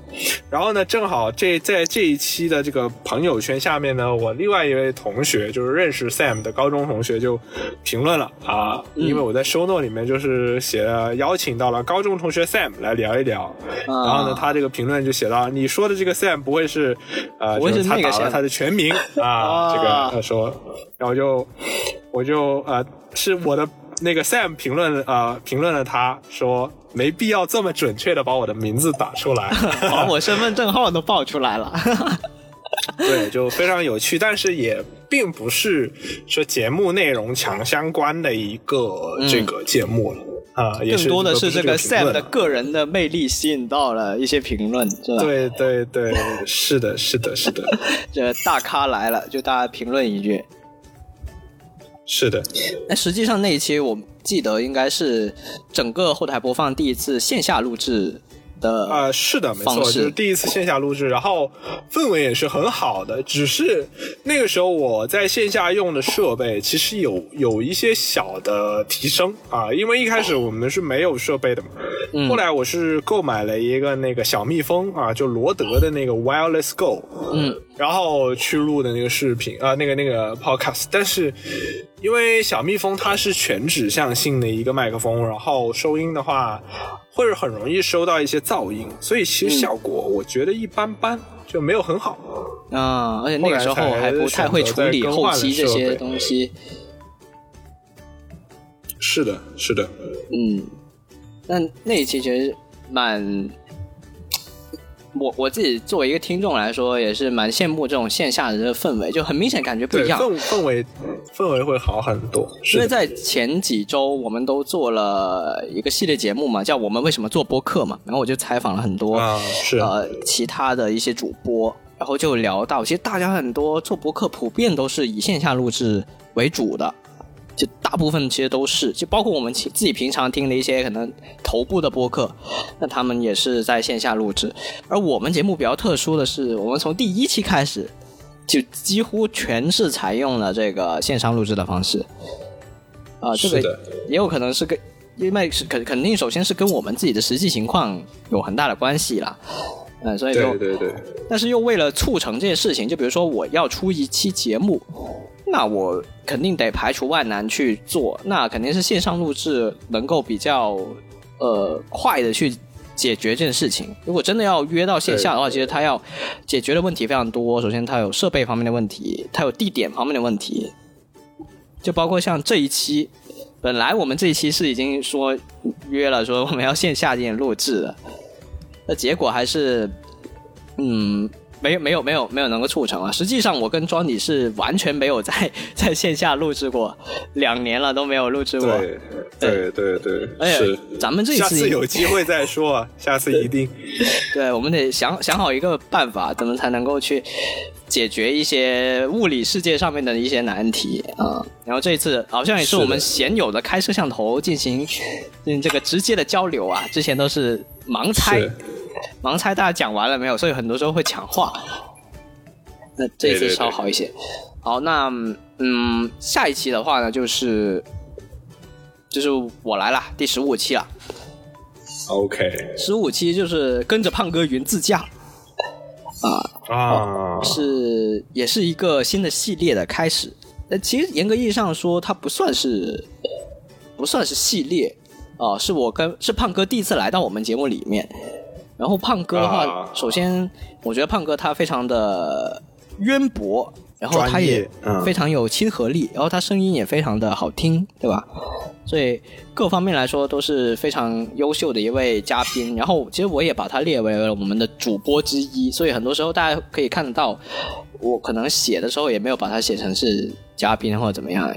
Speaker 2: 然后呢，正好这在这一期的这个朋友圈下面呢，我另外一位同学就是认识 Sam 的高中同学就评论了啊，因为我在 show note 里面就是写了邀请到了高中同学 Sam 来聊一聊，然后呢，他这个评论就写到你说的这个 Sam 不会是呃，
Speaker 1: 不会
Speaker 2: 就是他
Speaker 1: 那个
Speaker 2: 打了
Speaker 1: Sam
Speaker 2: 他的全名 啊，这个他说，然后就我就呃是我的那个 Sam 评论呃评论了他说没必要这么准确的把我的名字打出来，
Speaker 1: 把我身份证号都报出来了。
Speaker 2: 对，就非常有趣，但是也并不是说节目内容强相关的一个这个节目了。啊，
Speaker 1: 更多的
Speaker 2: 是
Speaker 1: 是这个 Sam 的个人的魅力吸引到了一些评论，是吧？，
Speaker 2: 对对对，是的，是的，是的，
Speaker 1: 这大咖来了，就大家评论一句。
Speaker 2: 是的，
Speaker 1: 那实际上那一期我记得应该是整个后台播放第一次线下录制的
Speaker 2: 啊、是的，没错，就是第一次线下录制，然后氛围也是很好的。只是那个时候我在线下用的设备其实有有一些小的提升啊，因为一开始我们是没有设备的嘛。
Speaker 1: 嗯
Speaker 2: 后来我是购买了一个那个小蜜蜂啊，就罗德的那个 Wireless Go，
Speaker 1: 嗯，
Speaker 2: 然后去录的那个视频啊、那个那个 podcast，但是因为小蜜蜂它是全指向性的一个麦克风，然后收音的话会很容易收到一些噪音，所以其实效果我觉得一般般，就没有很好。
Speaker 1: 啊，而且那个时候还不太会处理后期这些东西。
Speaker 2: 是的，是的，
Speaker 1: 嗯，但那一期其实蛮，我我自己作为一个听众来说，也是蛮羡慕这种线下的这个氛围，就很明显感觉不一样。
Speaker 2: 氛氛围氛围会好很多。
Speaker 1: 因为在前几周我们都做了一个系列节目嘛，叫《我们为什么做播客》嘛，然后我就采访了很多、
Speaker 2: 啊是
Speaker 1: 呃其他的一些主播，然后就聊到，其实大家很多做播客普遍都是以线下录制为主的。就大部分其实都是，就包括我们自己平常听的一些可能头部的播客，那他们也是在线下录制。而我们节目比较特殊的是，我们从第一期开始就几乎全是采用了这个线上录制的方式。啊、这个也有可能是跟，因为是肯肯定首先是跟我们自己的实际情况有很大的关系啦。嗯，所以就
Speaker 2: 对对对，
Speaker 1: 但是又为了促成这件事情，就比如说我要出一期节目，那我肯定得排除万难去做，那肯定是线上录制能够比较呃快的去解决这件事情。如果真的要约到线下的话，其实它要解决的问题非常多。首先，它有设备方面的问题，它有地点方面的问题，就包括像这一期。本来我们这一期是已经说约了，说我们要线下进行录制的，那结果还是，嗯，没有没有没有没有能够促成啊。实际上，我跟庄迪是完全没有在在线下录制过，两年了都没有录制过。
Speaker 2: 对对对对，
Speaker 1: 而且
Speaker 2: 是。
Speaker 1: 咱们这一次
Speaker 2: 下次有机会再说啊，下次一定。
Speaker 1: 对，我们得想想好一个办法，怎么才能够去解决一些物理世界上面的一些难题啊、然后这一次好像也是我们鲜有的开摄像头进行进行这个直接的交流啊，之前都是盲猜
Speaker 2: 是，
Speaker 1: 盲猜大家讲完了没有，所以很多时候会抢话。那这一次稍好一些。好，那嗯，下一期的话呢，就是就是我来了，第十五期了。
Speaker 2: OK
Speaker 1: 十五期就是跟着胖哥云自驾，
Speaker 2: 啊，
Speaker 1: 是也是一个新的系列的开始。那，其实严格意义上说，它不算是不算是系列啊、是我跟是胖哥第一次来到我们节目里面。然后胖哥的话，
Speaker 2: 啊
Speaker 1: 首先我觉得胖哥他非常的渊博，然后他也
Speaker 2: 嗯
Speaker 1: 非常有亲和力，然后他声音也非常的好听，对吧？所以各方面来说都是非常优秀的一位嘉宾。然后其实我也把他列为了我们的主播之一，所以很多时候大家可以看得到，我可能写的时候也没有把他写成是嘉宾或者怎么样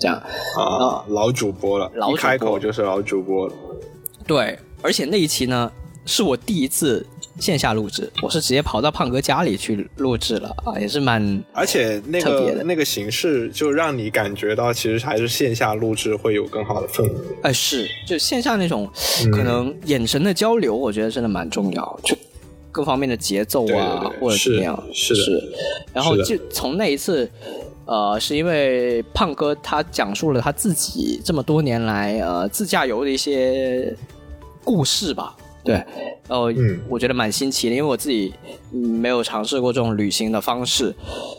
Speaker 1: 这样。
Speaker 2: 啊，老主播了，
Speaker 1: 老主播
Speaker 2: 一开口就是老主播了。
Speaker 1: 对，而且那一期呢是我第一次线下录制，我是直接跑到胖哥家里去录制了啊，也是蛮
Speaker 2: 而且那个那个形式，就让你感觉到其实还是线下录制会有更好的氛围。
Speaker 1: 哎，是，就线下那种
Speaker 2: 嗯
Speaker 1: 可能眼神的交流，我觉得真的蛮重要，就各方面的节奏啊，
Speaker 2: 对对对
Speaker 1: 或者怎么样，
Speaker 2: 是是的
Speaker 1: 然后就从那一次呃，是因为胖哥他讲述了他自己这么多年来呃自驾游的一些故事吧。对，然后
Speaker 2: 嗯。
Speaker 1: 我觉得蛮新奇的，因为我自己嗯没有尝试过这种旅行的方式，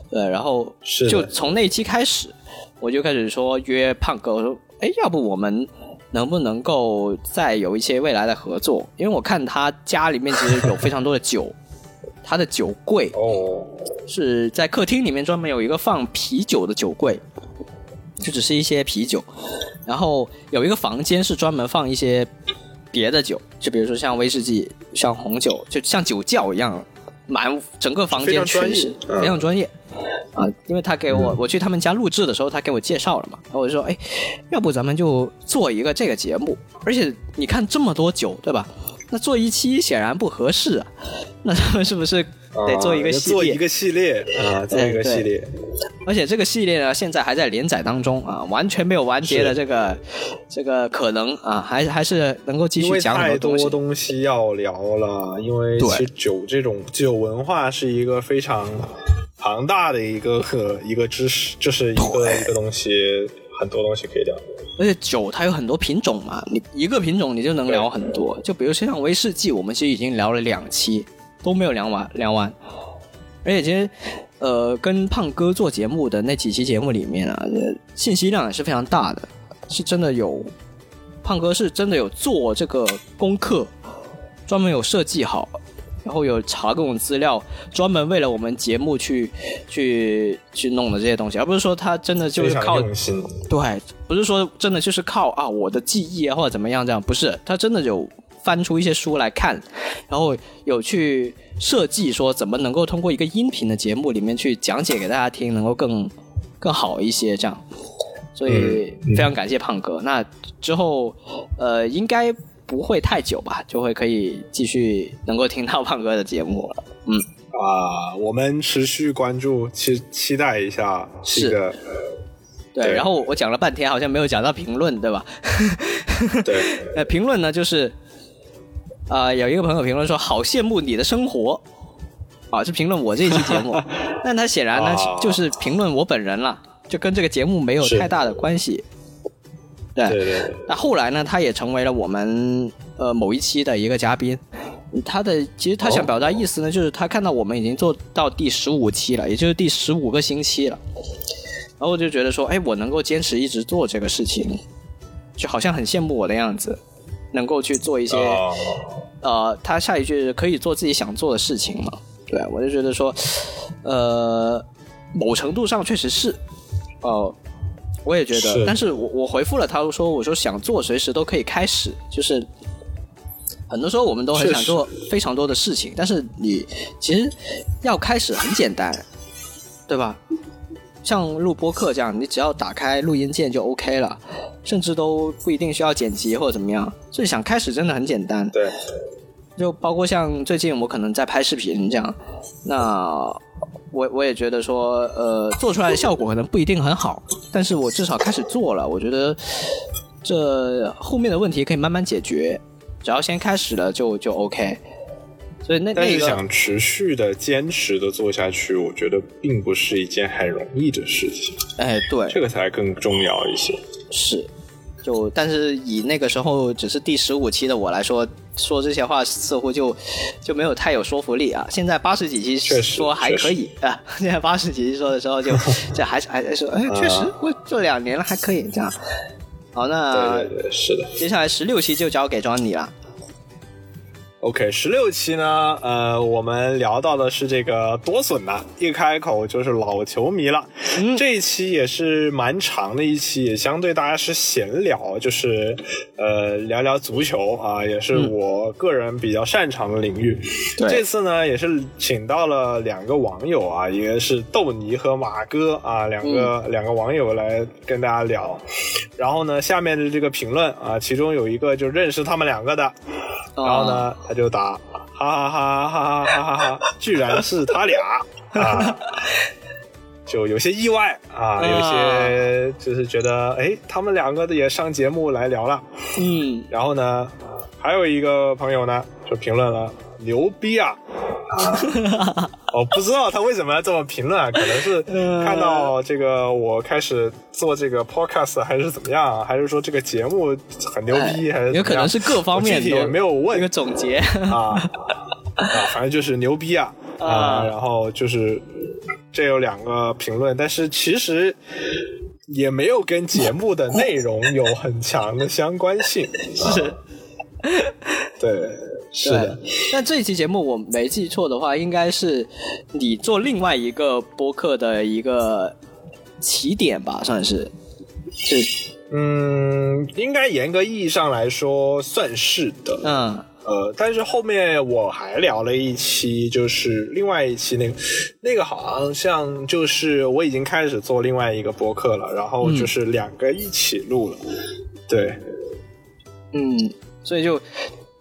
Speaker 1: 对，然后就从那期开始，我就开始说约胖哥，我说，哎，要不我们能不能够再有一些未来的合作？因为我看他家里面其实有非常多的酒，他的酒柜
Speaker 2: 哦，
Speaker 1: 是在客厅里面专门有一个放啤酒的酒柜，就只是一些啤酒，然后有一个房间是专门放一些别的酒，就比如说像威士忌、像红酒，就像酒窖一样，满整个房间全是
Speaker 2: 嗯
Speaker 1: 非常专业。啊，因为他给我，我去他们家录制的时候，他给我介绍了嘛，然后我就说，哎，要不咱们就做一个这个节目，而且你看这么多酒，对吧？那做一期显然不合适啊，那他们是不是得做一个
Speaker 2: 啊
Speaker 1: 系列？
Speaker 2: 做一个系列啊，做一个系列。
Speaker 1: 而且这个系列呢，现在还在连载当中啊，完全没有完结的这个这个可能啊，还还是能够继续讲很
Speaker 2: 太
Speaker 1: 多东西。
Speaker 2: 多东西要聊了，因为其实酒这种酒文化是一个非常庞大的一个呃一个知识，就是一个一个东西，很多东西可以聊。
Speaker 1: 而且酒它有很多品种嘛，你一个品种你就能聊很多。就比如说像威士忌，我们其实已经聊了两期，都没有聊完聊完。而且其实，呃，跟胖哥做节目的那几期节目里面啊，呃信息量也是非常大的，是真的有，胖哥是真的有做这个功课，专门有设计好，然后有查各种资料，专门为了我们节目去去去弄的这些东西，而不是说他真的就是靠，对，不是说真的就是靠啊我的记忆啊或者怎么样这样，不是，他真的有翻出一些书来看，然后有去设计说怎么能够通过一个音频的节目里面去讲解给大家听，能够更更好一些这样。所以
Speaker 2: 嗯
Speaker 1: 非常感谢胖哥。那之后呃应该不会太久吧，就会可以继续能够听到胖哥的节目了。嗯，
Speaker 2: 啊，我们持续关注，期期待一下
Speaker 1: 是
Speaker 2: 这个。
Speaker 1: 对。
Speaker 2: 对
Speaker 1: 然后我讲了半天，好像没有讲到评论，对吧？
Speaker 2: 对，
Speaker 1: 呃，评论呢就是，啊、有一个朋友评论说，好羡慕你的生活，啊，是评论我这一期节目，但他显然呢、
Speaker 2: 啊
Speaker 1: 就是评论我本人了，就跟这个节目没有太大的关系。对，
Speaker 2: 对对对，
Speaker 1: 那后来呢，他也成为了我们呃某一期的一个嘉宾。他的其实他想表达意思呢，就是他看到我们已经做到第十五期了，也就是第十五个星期了，然后我就觉得说，哎，我能够坚持一直做这个事情，就好像很羡慕我的样子，能够去做一些、
Speaker 2: 哦。
Speaker 1: 呃，他下一句是可以做自己想做的事情嘛？对，我就觉得说，呃，某程度上确实是，哦、我也觉得，
Speaker 2: 是。
Speaker 1: 但是我我回复了他说，我说想做随时都可以开始，就是很多时候我们都很想做非常多的事情，但是你其实要开始很简单，对吧？像录播课这样，你只要打开录音键就 OK 了，甚至都不一定需要剪辑或者怎么样。所以想开始真的很简单，
Speaker 2: 对，
Speaker 1: 就包括像最近我可能在拍视频这样，那我我也觉得说，呃，做出来的效果可能不一定很好，但是我至少开始做了，我觉得这后面的问题可以慢慢解决，只要先开始了就就 OK。所以那
Speaker 2: 但是
Speaker 1: 那个
Speaker 2: 想持续的、坚持的做下去，我觉得并不是一件很容易的事情，
Speaker 1: 哎，对，
Speaker 2: 这个才更重要一些。
Speaker 1: 是，就但是以那个时候只是第十五期的我来说，说这些话似乎就就没有太有说服力啊。现在八十几期说还可以啊，现在八十几期说的时候就 这还是还在说，哎，确实
Speaker 2: 啊
Speaker 1: 我做两年了还可以这样。好，那
Speaker 2: 对对对，是的。
Speaker 1: 接下来十六期就交给 Johnny 了。
Speaker 2: OK，十六期呢，呃，我们聊到的是这个多损呐，一开口就是老球迷了。
Speaker 1: 嗯
Speaker 2: 这一期也是蛮长的一期，也相对大家是闲聊，就是呃聊聊足球啊，也是我个人比较擅长的领域。
Speaker 1: 对
Speaker 2: 这次呢也是请到了两个网友啊，一个是豆泥和马哥啊，两个、两个网友来跟大家聊。然后呢，下面的这个评论啊，其中有一个就认识他们两个的，然后呢，就打哈哈哈哈哈哈哈哈，居然是他俩啊，就有些意外啊，有些就是觉得哎，他们两个的也上节目来聊了。
Speaker 1: 嗯，
Speaker 2: 然后呢，还有一个朋友呢就评论了牛逼啊，我不知道他为什么要这么评论啊，可能是 看到这个我开始做这个 podcast 还是怎么样啊，还是说这个节目很牛逼，还是
Speaker 1: 有可能是各方面
Speaker 2: 也没有问。
Speaker 1: 一个总结。
Speaker 2: 啊 啊，反正就是牛逼啊。啊，
Speaker 1: 啊
Speaker 2: 然后就是这有两个评论，但是其实也没有跟节目的内容有很强的相关性，
Speaker 1: 是。
Speaker 2: 对，是的，
Speaker 1: 对。但这一期节目我没记错的话，应该是你做另外一个播客的一个起点吧，算是。是，
Speaker 2: 嗯，应该严格意义上来说算是的，
Speaker 1: 嗯
Speaker 2: 呃，但是后面我还聊了一期，就是另外一期那个，那个好像就是我已经开始做另外一个播客了，然后就是两个一起录了，对，
Speaker 1: 嗯，所以就。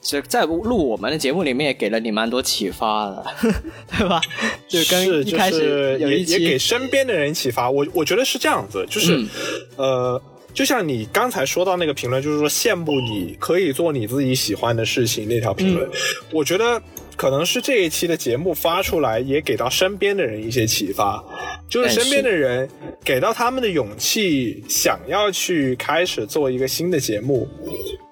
Speaker 1: 这在录我们的节目里面也给了你蛮多启发的，对吧？就跟
Speaker 2: 是
Speaker 1: 一开
Speaker 2: 就是也
Speaker 1: 始有一期，
Speaker 2: 也给身边的人启发。我我觉得是这样子，就是、
Speaker 1: 嗯
Speaker 2: 呃，就像你刚才说到那个评论，就是说羡慕你可以做你自己喜欢的事情那条评
Speaker 1: 嗯
Speaker 2: 论，我觉得可能是这一期的节目发出来，也给到身边的人一些启发，就是
Speaker 1: 哎
Speaker 2: 身边的人给到他们的勇气，想要去开始做一个新的节目。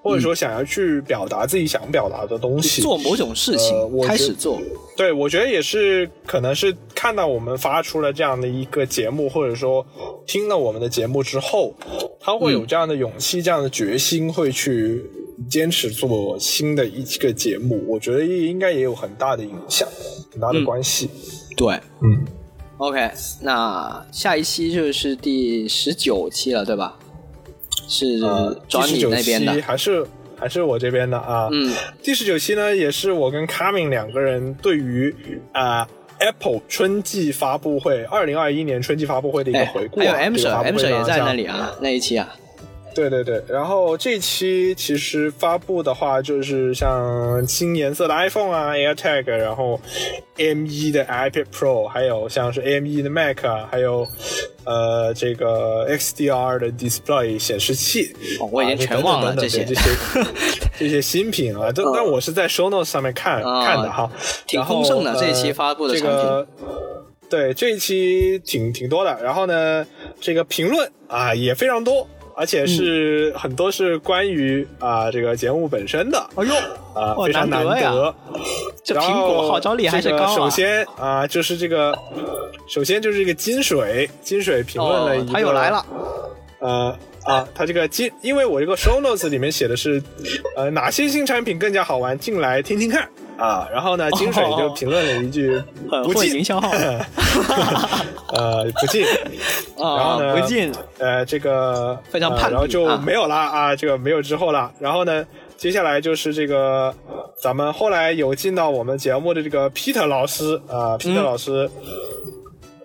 Speaker 2: 或者说想要去表达自己想表达的东西，
Speaker 1: 做某种事情、开始做，
Speaker 2: 对，我觉得也是，可能是看到我们发出了这样的一个节目，或者说听了我们的节目之后，他会有这样的勇气、这样的决心，会去坚持做新的一个节目。我觉得应该也有很大的影响，很大的关系。
Speaker 1: 对。
Speaker 2: 嗯
Speaker 1: ，OK，那下一期就是第十九期了，对吧？是
Speaker 2: 呃，第
Speaker 1: 转你
Speaker 2: 十九
Speaker 1: 那边的
Speaker 2: 期，还是还是我这边的啊。
Speaker 1: 嗯，
Speaker 2: 第十九期呢，也是我跟 Carmen 两个人对于啊、Apple 春季发布会，二零二一年春季发布会的一个
Speaker 1: 哎
Speaker 2: 回，顾、
Speaker 1: 还有
Speaker 2: 啊。
Speaker 1: M
Speaker 2: 这个
Speaker 1: r
Speaker 2: 发布
Speaker 1: M
Speaker 2: 会
Speaker 1: r 也在那里啊，那一期啊，
Speaker 2: 对对对，然后这期其实发布的话，就是像新颜色的 iPhone 啊，AirTag，然后 M 1的 iPad Pro，还有像是 AM 1的 Mac 啊，还有呃这个 XDR 的 Display 显示器。
Speaker 1: 哦我已经
Speaker 2: 啊
Speaker 1: 全忘了这些。
Speaker 2: 这些这些新品啊，这但我是在 Show Notes 上面看、
Speaker 1: 啊
Speaker 2: 看的哈，
Speaker 1: 挺丰盛的
Speaker 2: 呃
Speaker 1: 这一期发布的产品。
Speaker 2: 这个对，这一期挺挺多的，然后呢，这个评论啊也非常多，而且是、很多是关于啊这个节目本身的。
Speaker 1: 哎呦，
Speaker 2: 啊，
Speaker 1: 哇
Speaker 2: 非常难
Speaker 1: 难得。这苹果号召力还是高啊。
Speaker 2: 首先啊，就是这个，首先就是这个金水，金水评论了一个，，
Speaker 1: 哦他又来了，
Speaker 2: 呃啊，他这个金，因为我这个 show notes 里面写的是，呃，哪些新产品更加好玩，进来听听看啊。然后呢，金水就评论了一句
Speaker 1: 很
Speaker 2: 不进，
Speaker 1: 会营销号
Speaker 2: 呃，不进。然
Speaker 1: 啊
Speaker 2: 后，呢，
Speaker 1: 不进，
Speaker 2: 呃，这个
Speaker 1: 非常叛逆
Speaker 2: 呃然后就
Speaker 1: 啊
Speaker 2: 没有了啊，这个没有之后了。然后呢，接下来就是这个咱们后来有进到我们节目的这个 Peter 老师啊，Peter
Speaker 1: 嗯
Speaker 2: 老师。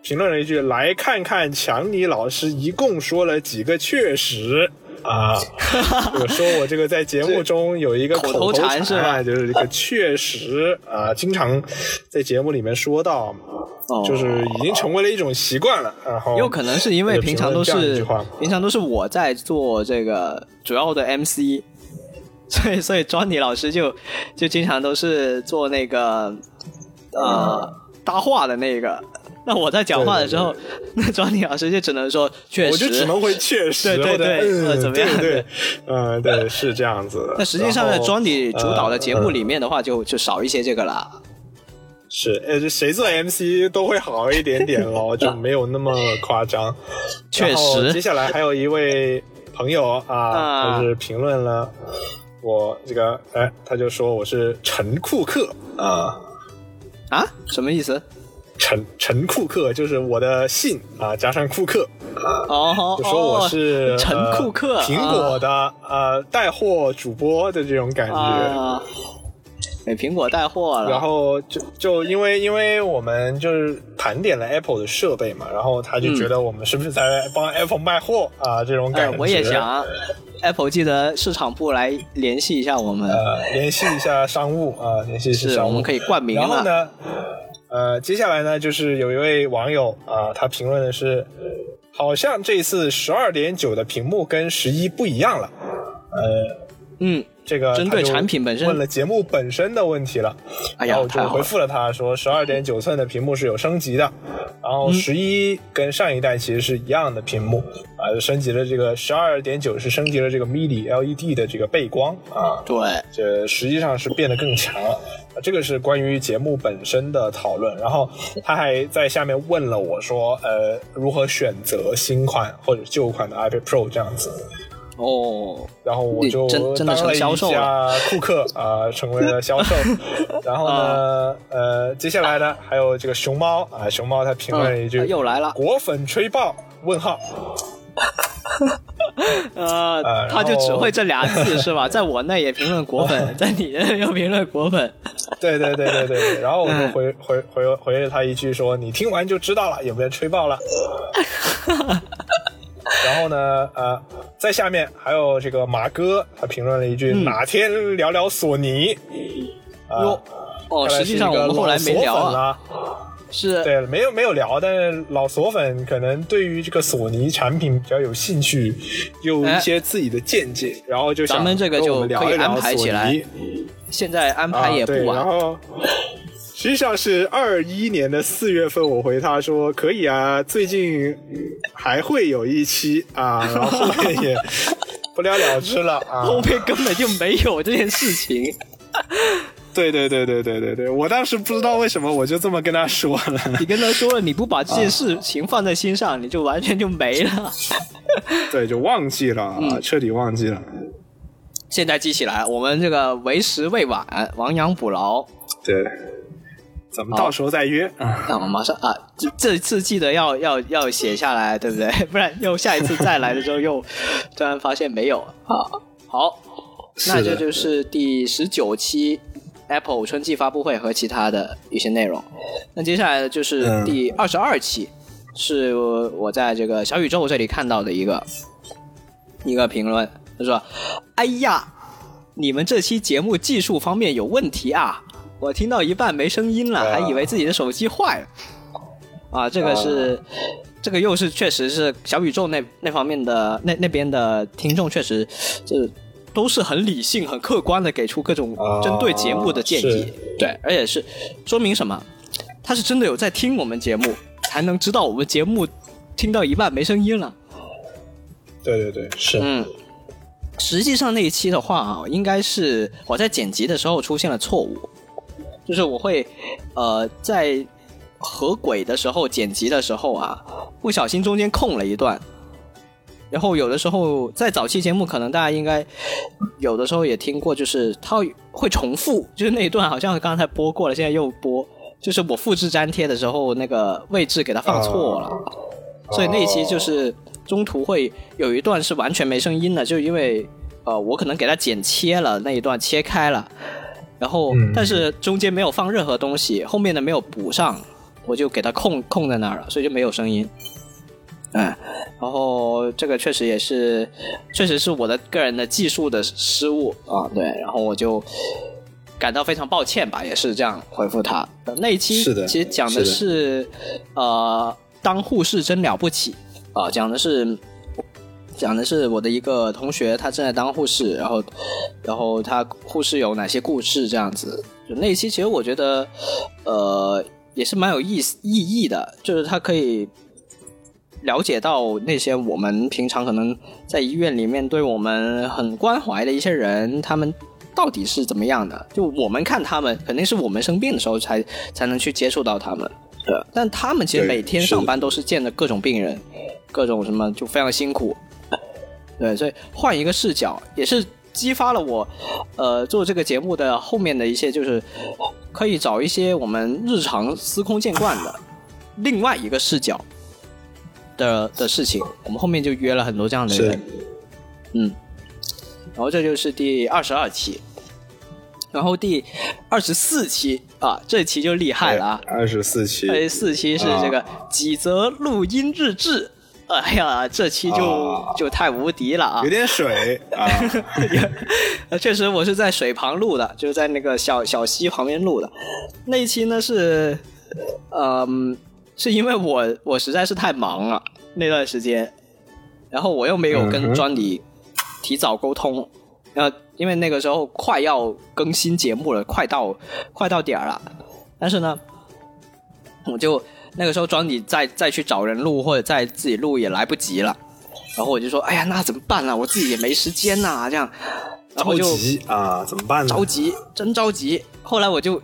Speaker 2: 评论了一句：“来看看强尼老师一共说了几个确实啊？这 个说我这个在节目中有一个
Speaker 1: 口头禅是吧
Speaker 2: 就是这个确实啊，经常在节目里面说到，
Speaker 1: 哦
Speaker 2: 就是已经成为了一种习惯了。然后
Speaker 1: 有可能是因为平常都是平常都是我在做这个主要的 MC，所以所以 Johnny 老师就就经常都是做那个呃搭话的那个。那我在讲话的时候，那 Johnny 老师就只能说确实，
Speaker 2: 我就只能会确实，
Speaker 1: 对对对怎么样
Speaker 2: 对对，嗯，对，是这样子的。
Speaker 1: 那实际上呢
Speaker 2: 然后
Speaker 1: ，Johnny 主导的节目
Speaker 2: 呃
Speaker 1: 里面的话就，就少一些这个啦。
Speaker 2: 是，呃，这谁做 MC 都会好一点点咯，就没有那么夸张。
Speaker 1: 确实
Speaker 2: 接下来还有一位朋友啊，
Speaker 1: 啊
Speaker 2: 他是评论了我这个，哎，他就说我是陈库克啊。
Speaker 1: 啊？什么意思？
Speaker 2: 陈陈库克就是我的姓啊，加上库克，
Speaker 1: 哦，
Speaker 2: 就说我是、
Speaker 1: 哦陈
Speaker 2: 呃
Speaker 1: 库克，
Speaker 2: 苹果的、呃带货主播的这种感觉。
Speaker 1: 啊，给苹果带货了。
Speaker 2: 然后就就因为因为我们就是盘点了 Apple 的设备嘛，然后他就觉得我们是不是在帮 Apple 卖货啊？这种
Speaker 1: 哎
Speaker 2: 感觉。，
Speaker 1: 我也想，Apple 记得市场部来联系一下我们。
Speaker 2: 呃联系一下商务啊，联系一下
Speaker 1: 是，
Speaker 2: 商务。
Speaker 1: 我们可以冠名了。
Speaker 2: 然后呢，呃，接下来呢，就是有一位网友啊，他评论的是，好像这次十二点九的屏幕跟十一不一样了。呃，
Speaker 1: 嗯，
Speaker 2: 这个
Speaker 1: 针对产品本身
Speaker 2: 问了节目本身的问题了。
Speaker 1: 哎呀
Speaker 2: 然后我回复了他说，十二点九寸的屏幕是有升级的，然
Speaker 1: 嗯
Speaker 2: 后十一跟上一代其实是一样的屏幕啊，就升级了这个十二点九是升级了这个 mini LED 的这个背光啊，
Speaker 1: 对，
Speaker 2: 这实际上是变得更强了。啊这个是关于节目本身的讨论，然后他还在下面问了我说，呃，如何选择新款或者旧款的 iPad Pro 这样子。
Speaker 1: 哦，
Speaker 2: 然后我就
Speaker 1: 真真的
Speaker 2: 当了
Speaker 1: 成销售
Speaker 2: 一下库克啊、成为了销售。然后呢，呃，接下来呢，还有这个熊猫啊，熊猫他评论了一句：
Speaker 1: 嗯又来了
Speaker 2: 果粉吹爆？问号。
Speaker 1: 呃
Speaker 2: 呃，
Speaker 1: 他就只会这俩字是吧？在我那也评论果粉，在你那又评论果粉。
Speaker 2: 对对对对对对。然后我就
Speaker 1: 嗯
Speaker 2: 回回回回了他一句说：你听完就知道了，有没有吹爆了？然后呢，呃，在下面还有这个马哥，他评论了一句：
Speaker 1: 嗯
Speaker 2: 哪天聊聊索尼？啊
Speaker 1: 哟，哦，实际上我们后来没聊
Speaker 2: 是对，没有没有聊，但是老索粉可能对于这个索尼产品比较有兴趣，有一些自己的见解，然后就想
Speaker 1: 咱们这个就可以安排起来现在安
Speaker 2: 啊
Speaker 1: 排也不晚。
Speaker 2: 后实际上是二一年的四月份，我回他说可以啊，最近还会有一期啊，然后后面也不了了之了啊。
Speaker 1: 后面根本就没有这件事情。
Speaker 2: 对对对对对对对，我当时不知道为什么，我就这么跟他说了。
Speaker 1: 你跟他说了，你不把这件事情放在心上，你就完全就没了。
Speaker 2: 对，就忘记了
Speaker 1: 嗯
Speaker 2: 啊，彻底忘记了。
Speaker 1: 现在记起来，我们这个为时未晚，亡羊补牢。
Speaker 2: 对，咱们到时候再约啊。
Speaker 1: 那我马上啊，这这次记得要要要写下来，对不对？不然又下一次再来的时候又突然发现没有啊。好，那这就是第十九期 Apple 春季发布会和其他的一些内容。那接下来就是
Speaker 2: 嗯
Speaker 1: 第二十二期，是我在这个小宇宙这里看到的一个一个评论，他说：“哎呀，你们这期节目技术方面有问题啊！我听到一半没声音了，
Speaker 2: 啊
Speaker 1: 还以为自己的手机坏了。”啊，这个是，这个又是确实是小宇宙那那方面的那那边的听众，确实这都是很理性、很客观的给出各种
Speaker 2: 啊
Speaker 1: 针对节目的建议。
Speaker 2: 是
Speaker 1: 对，而且是说明什么？他是真的有在听我们节目，才能知道我们节目听到一半没声音了。
Speaker 2: 对对对，是。
Speaker 1: 嗯，实际上那一期的话啊，应该是我在剪辑的时候出现了错误，就是我会呃在合轨的时候剪辑的时候啊，不小心中间空了一段。然后有的时候在早期节目，可能大家应该有的时候也听过，就是它会重复，就是那一段好像刚才播过了，现在又播，就是我复制粘贴的时候那个位置给它放错了。所以那一期就是中途会有一段是完全没声音的，就因为呃我可能给它剪切了那一段切开了，然后、
Speaker 2: 嗯
Speaker 1: 但是中间没有放任何东西，后面的没有补上，我就给它空空在那儿了，所以就没有声音。嗯，然后这个确实也是，确实是我的个人的技术的失误啊，对，然后我就感到非常抱歉吧，也是这样回复他。那一期
Speaker 2: 是的
Speaker 1: 其实讲的是呃，当护士真了不起啊、讲的是讲的是我的一个同学，他正在当护士，然后然后他护士有哪些故事这样子。就那一期其实我觉得呃也是蛮有意思意义的，就是他可以。了解到那些我们平常可能在医院里面对我们很关怀的一些人，他们到底是怎么样的？就我们看他们，肯定是我们生病的时候才才能去接触到他们。对，但他们其实每天上班都是见着各种病人，各种什么就非常辛苦。对，所以换一个视角，也是激发了我，呃，做这个节目的后面的一些，就是可以找一些我们日常司空见惯的另外一个视角的的事情。我们后面就约了很多这样的人，嗯，然后这就是第二十二期，然后第二十四期啊，这期就厉害了啊！
Speaker 2: 二十四期，
Speaker 1: 二十四期是这个几则录音日志。哎呀，这期就、
Speaker 2: 啊
Speaker 1: 就太无敌了啊
Speaker 2: 有！点水
Speaker 1: 确实，我是在水旁录的，就是在那个小小溪旁边录的。那一期呢是，嗯、是因为我我实在是太忙了那段时间，然后我又没有跟
Speaker 2: 嗯哼
Speaker 1: 专理提早沟通，然后因为那个时候快要更新节目了，快到快到点儿了，但是呢，我就那个时候装你再再去找人录或者再自己录也来不及了，然后我就说，哎呀，那怎么办呢？我自己也没时间呐、这样，然后
Speaker 2: 着
Speaker 1: 就
Speaker 2: 急啊，怎么办呢？
Speaker 1: 着急，真着急。后来我就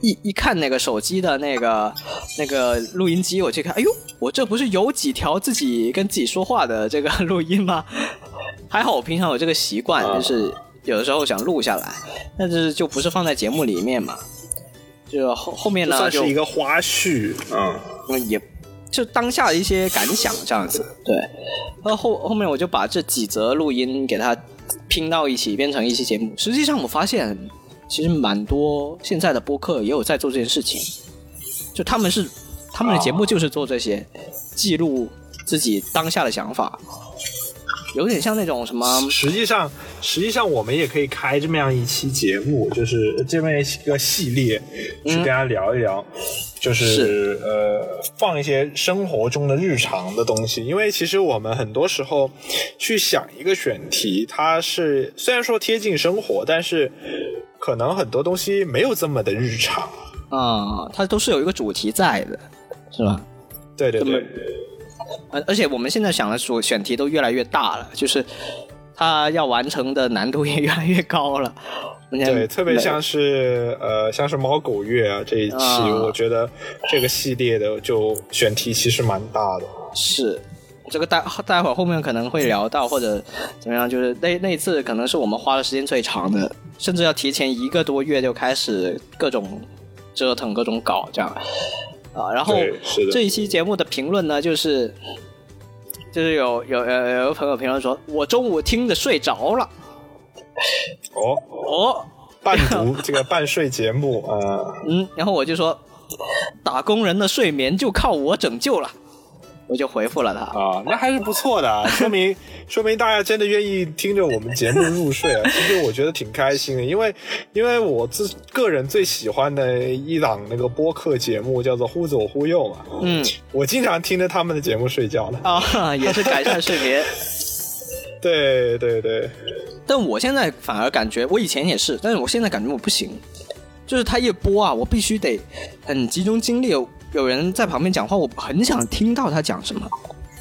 Speaker 1: 一一看那个手机的那个那个录音机，我去看，哎呦，我这不是有几条自己跟自己说话的这个录音吗？还好我平常有这个习惯，
Speaker 2: 啊
Speaker 1: 就是有的时候想录下来，但是就不是放在节目里面嘛。就后后面呢，是
Speaker 2: 一个花絮啊。
Speaker 1: 嗯，也就当下的一些感想这样子。对，那后后后面我就把这几则录音给它拼到一起，变成一期节目。实际上我发现，其实蛮多现在的播客也有在做这件事情，就他们是他们的节目就是做这些，记录自己当下的想法。有点像那种什么，
Speaker 2: 实际上，实际上我们也可以开这么样一期节目，就是这么一个系列，去跟大家聊一聊，就是
Speaker 1: 是
Speaker 2: 呃，放一些生活中的日常的东西。因为其实我们很多时候去想一个选题，它是虽然说贴近生活，但是可能很多东西没有这么的日常。
Speaker 1: 啊、它都是有一个主题在的，是吧？
Speaker 2: 对对对
Speaker 1: 而而且我们现在想的所选题都越来越大了，就是它要完成的难度也越来越高了。
Speaker 2: 对，特别像是呃，像是猫狗月啊这一期，
Speaker 1: 啊
Speaker 2: 我觉得这个系列的就选题其实蛮大的。
Speaker 1: 是这个待待会儿后面可能会聊到，或者怎么样，就是那那次可能是我们花的时间最长的，甚至要提前一个多月就开始各种折腾、各种搞这样啊。然后这一期节目的评论呢，就是就是有有有有个朋友评论说，我中午听着睡着了。
Speaker 2: 哦，
Speaker 1: 哦，
Speaker 2: 半读这个半睡节目 啊、呃
Speaker 1: 嗯，然后我就说，打工人的睡眠就靠我拯救了，我就回复了他。
Speaker 2: 啊，那还是不错的啊，说明说明大家真的愿意听着我们节目入睡啊。其实我觉得挺开心的，因为因为我自个人最喜欢的一档那个播客节目叫做《忽左忽右》嘛，
Speaker 1: 嗯
Speaker 2: 我经常听着他们的节目睡觉的。
Speaker 1: 啊，也是改善睡眠。
Speaker 2: 对对对，
Speaker 1: 但我现在反而感觉，我以前也是，但是我现在感觉我不行，就是他一播啊，我必须得很集中精力，有有人在旁边讲话，我很想听到他讲什么。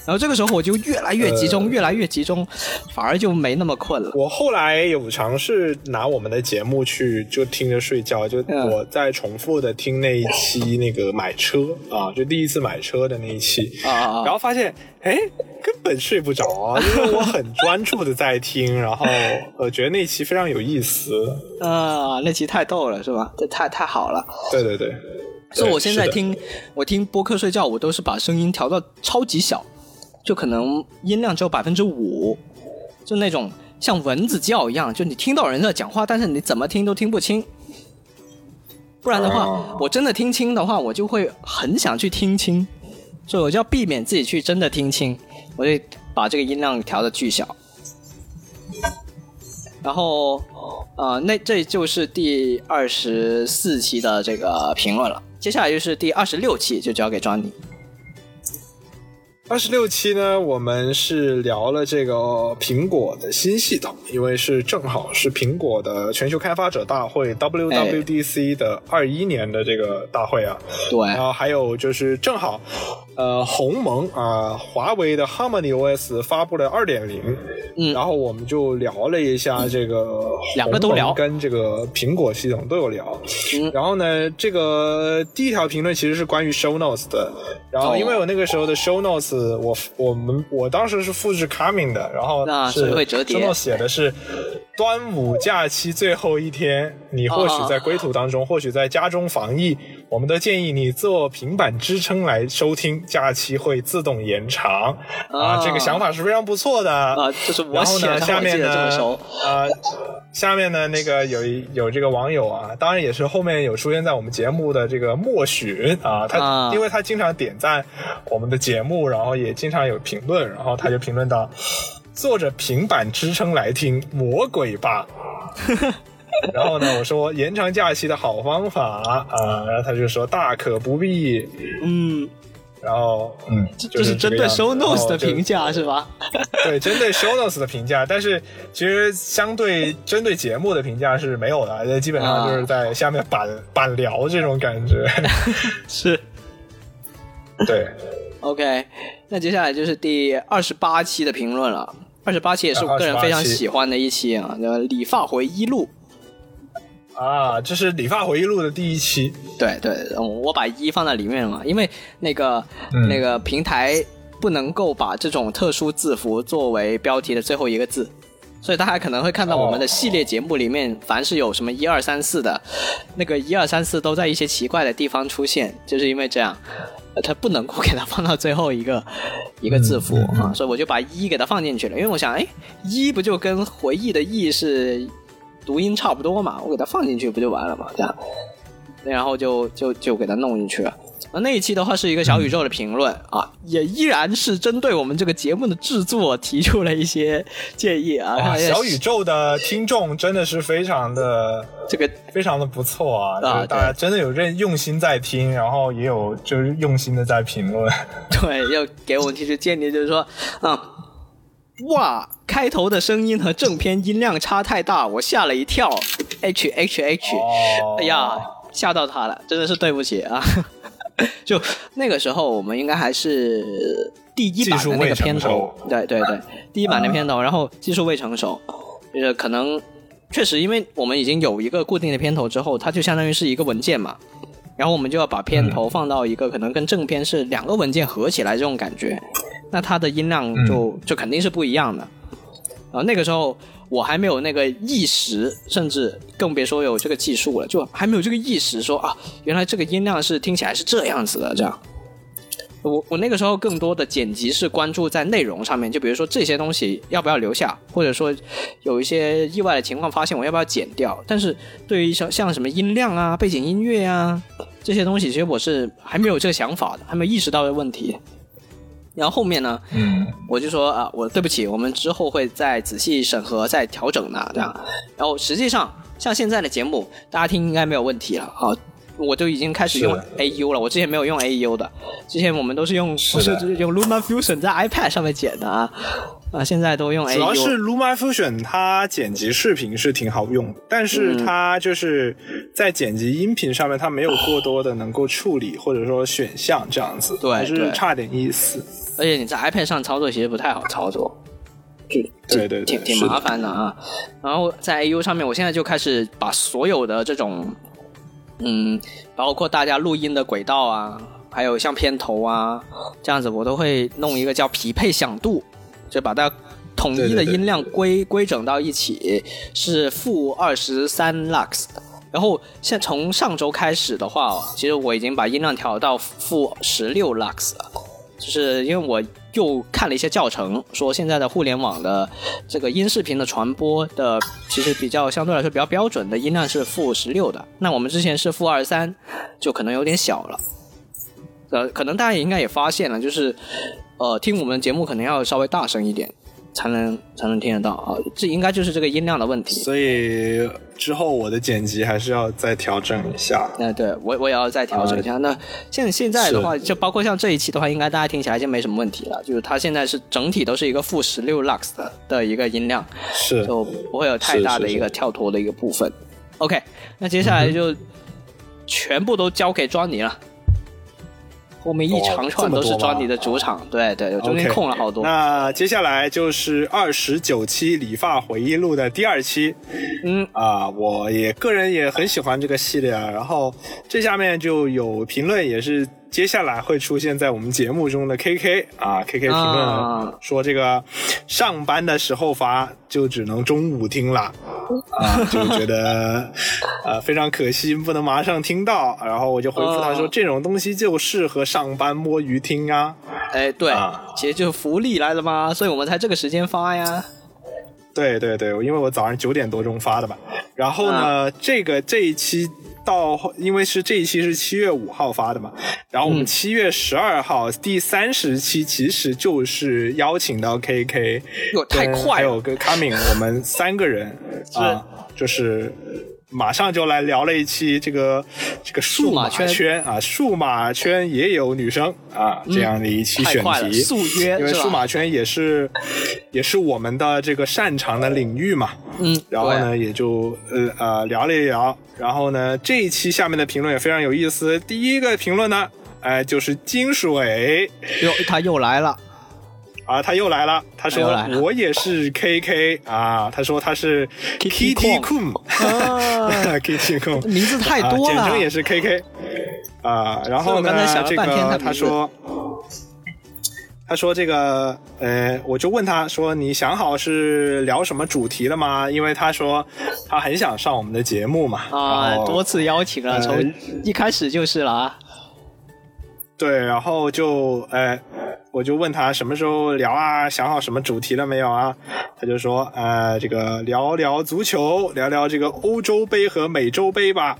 Speaker 1: 然后这个时候我就越来越集中，
Speaker 2: 呃
Speaker 1: 越来越集中，反而就没那么困了。
Speaker 2: 我后来有尝试拿我们的节目去就听着睡觉，就
Speaker 1: 嗯
Speaker 2: 我在重复的听那一期那个买车啊，就第一次买车的那一期，然后发现哎根本睡不着啊，因为我很专注的在听，然后我觉得那期非常有意思，
Speaker 1: 啊，那期太逗了，是吧？这太太好了。
Speaker 2: 对对对，
Speaker 1: 所以我现在听我听播客睡觉，我都是把声音调到超级小，就可能音量只有百分之五，就那种像蚊子叫一样，就你听到人在讲话，但是你怎么听都听不清。不然的话，
Speaker 2: 哦
Speaker 1: 我真的听清的话，我就会很想去听清，所以我就要避免自己去真的听清，我就把这个音量调的巨小。然后，呃，那这就是第二十四期的这个评论了。接下来就是第二十六期，就交给庄尼。
Speaker 2: 二十六期呢，我们是聊了这个苹果的新系统，因为是正好是苹果的全球开发者大会 WWDC 的二一年的这个大会啊，
Speaker 1: 对。
Speaker 2: 然后还有就是正好，呃，鸿蒙啊，华为的 Harmony OS 发布了二点零，
Speaker 1: 嗯。
Speaker 2: 然后我们就聊了一下这个
Speaker 1: 两个都聊。
Speaker 2: 跟这个苹果系统都有聊，
Speaker 1: 嗯。
Speaker 2: 然后呢，这个第一条评论其实是关于 Show Notes 的，然后
Speaker 1: 哦。
Speaker 2: 因为我那个时候的 Show Notes，我我们我当时是复制 Coming 的，然后是
Speaker 1: 那所以会折叠
Speaker 2: Show Notes 写的是端午假期最后一天，你或许在归途当中，或许在家中防疫，我们都建议你做平板支撑来收听，假期会自动延长啊，
Speaker 1: 啊
Speaker 2: 这个想法是非常不错的
Speaker 1: 啊，这是我写的，
Speaker 2: 下面呢
Speaker 1: 熟。，
Speaker 2: 啊、下面呢，那个有一有这个网友啊，当然也是后面有出现在我们节目的这个默许啊，他、
Speaker 1: 啊
Speaker 2: 因为他经常点赞我们的节目，然后也经常有评论，然后他就评论到，坐着平板支撑来听，魔鬼吧。然后呢，我说延长假期的好方法啊，然后他就说大可不必，
Speaker 1: 嗯，
Speaker 2: 然后嗯，
Speaker 1: 这
Speaker 2: 就是
Speaker 1: 是针对 show notes 的评
Speaker 2: 价。
Speaker 1: 是吧？
Speaker 2: 对，针对 show notes 的评价，但是其实相对针对节目的评价是没有的，基本上就是在下面板、板聊这种感觉。
Speaker 1: 是。
Speaker 2: 对
Speaker 1: OK，那接下来就是第二十八期的评论了。二十八期也是我个人非常喜欢的一期啊，叫《理发回忆录》。
Speaker 2: 啊，这是《理发回忆录》的第一期。
Speaker 1: 对对，我把一放在里面了嘛，因为那个、
Speaker 2: 嗯
Speaker 1: 那个平台不能够把这种特殊字符作为标题的最后一个字，所以大家可能会看到我们的系列节目里面，凡是有什么一二三四的，那个一二三四都在一些奇怪的地方出现，就是因为这样。呃它不能够给它放到最后一个一个字符啊，所以我就把一给它放进去了，因为我想，哎，一不就跟回忆的忆是读音差不多嘛，我给它放进去不就完了嘛？这样，然后就就就给它弄进去了。那那一期的话是一个小宇宙的评论、啊，也依然是针对我们这个节目的制作提出了一些建议啊。
Speaker 2: 小宇宙的听众真的是非常的
Speaker 1: 这个
Speaker 2: 非常的不错啊，
Speaker 1: 啊
Speaker 2: 就是大家真的有认用心在听，然后也有就是用心的在评论。
Speaker 1: 对，要给我们提出建议，就是说，啊、哇，开头的声音和正片音量差太大，我吓了一跳。H H H，、
Speaker 2: 哦。
Speaker 1: 哎呀，吓到他了，真的是对不起啊。就那个时候，我们应该还是第一版的那个片头，对对对，第一版的片头，然后技术未成熟，就是可能确实，因为我们已经有一个固定的片头之后，它就相当于是一个文件嘛，然后我们就要把片头放到一个可能跟正片是两个文件合起来这种感觉，那它的音量就、就肯定是不一样的。然后那个时候我还没有那个意识，甚至更别说有这个技术了，就还没有这个意识说啊，原来这个音量是听起来是这样子的，这样。我我那个时候更多的剪辑是关注在内容上面，就比如说这些东西要不要留下，或者说有一些意外的情况发现我要不要剪掉。但是对于像像什么音量啊、背景音乐啊这些东西，其实我是还没有这个想法的，还没有意识到的问题。然后后面呢，
Speaker 2: 嗯，
Speaker 1: 我就说啊，我对不起，我们之后会再仔细审核、再调整的，这样。然后实际上，像现在的节目，大家听应该没有问题了啊。我都已经开始用 AU 了，我之前没有用 AU 的，之前我们都是用
Speaker 2: 是的
Speaker 1: 是用 Luma Fusion 在 iPad 上面剪的啊，啊，现在都用 AU。
Speaker 2: 主要是 Luma Fusion 它剪辑视频是挺好用，但是
Speaker 1: 嗯
Speaker 2: 它就是在剪辑音频上面它没有过多的能够处理或者说选项这样子，
Speaker 1: 对
Speaker 2: 还是
Speaker 1: 对
Speaker 2: 差点意思。
Speaker 1: 而且你在 iPad 上操作其实不太好操作，就
Speaker 2: 对对对
Speaker 1: 挺挺麻烦的啊。然后在 AU 上面，我现在就开始把所有的这种，嗯，包括大家录音的轨道啊，还有像片头啊这样子，我都会弄一个叫匹配响度，就把它统一的音量规规整到一起，是负二十三 lux。然后现从上周开始的话，其实我已经把音量调到负十六 lux 了。就是因为我又看了一些教程，说现在的互联网的这个音视频的传播的，其实比较相对来说比较标准的音量是负十六的，那我们之前是负二三，就可能有点小了。呃，可能大家也应该也发现了，就是呃，听我们节目可能要稍微大声一点，才能才能听得到啊，这应该就是这个音量的问题。
Speaker 2: 所以之后我的剪辑还是要再调整一下。
Speaker 1: 那，对我我也要再调整一下。那现现在的话，就包括像这一期的话，应该大家听起来就没什么问题了。就是它现在是整体都是一个负十六 lux 的的一个音量，
Speaker 2: 是，
Speaker 1: 就不会有太大的一个跳脱的一个部分。OK，那接下来就全部都交给庄尼了。后面一长串都是
Speaker 2: 哦这么多吗
Speaker 1: 庄尼的主场，对对，我中间空了好多。
Speaker 2: 那接下来就是二十九期理发回忆录的第二期。
Speaker 1: 嗯
Speaker 2: 啊，我也个人也很喜欢这个系列啊。然后这下面就有评论，也是接下来会出现在我们节目中的 KK 啊，KK 评
Speaker 1: 啊
Speaker 2: 论说这个上班的时候发就只能中午听了啊，就觉得呃非常可惜，不能马上听到。然后我就回复他说，
Speaker 1: 啊
Speaker 2: 这种东西就适合上班摸鱼听啊。
Speaker 1: 哎，对
Speaker 2: 啊，
Speaker 1: 其实就是福利来了嘛，所以我们才这个时间发呀。
Speaker 2: 对对对，因为我早上九点多钟发的嘛。然后呢，这个这一期到，因为是这一期是七月五号发的嘛，然后我们七月十二号、第三十期其实就是邀请到 KK，
Speaker 1: 哟太快了
Speaker 2: 还有跟 Coming，我们三个人啊，就是。马上就来聊了一期这个这个数码圈。啊，数码圈也有女生啊这样的一期选题。
Speaker 1: 速约
Speaker 2: 因为数码圈也是也是我们的这个擅长的领域嘛，
Speaker 1: 嗯，
Speaker 2: 然后呢，也就呃呃聊了一聊，然后呢，这一期下面的评论也非常有意思。第一个评论呢，哎、就是金水。
Speaker 1: 哟他又来了，
Speaker 2: 啊，他又来了，他说我也是 KK 啊，他说他是
Speaker 1: Kitty
Speaker 2: Kitty
Speaker 1: Kong
Speaker 2: Kun Kitty Kun，
Speaker 1: 名字太多
Speaker 2: 了、简
Speaker 1: 了，
Speaker 2: 称也是 KK 啊，然后呢，这个他说。他说：“这个，呃，我就问他说，你想好是聊什么主题了吗？因为他说他很想上我们的节目嘛。
Speaker 1: 啊多次邀请了，
Speaker 2: 呃
Speaker 1: 从一开始就是了啊。
Speaker 2: 对，然后就，呃，我就问他什么时候聊啊？想好什么主题了没有啊？他就说，呃，这个聊聊足球，聊聊这个欧洲杯和美洲杯吧。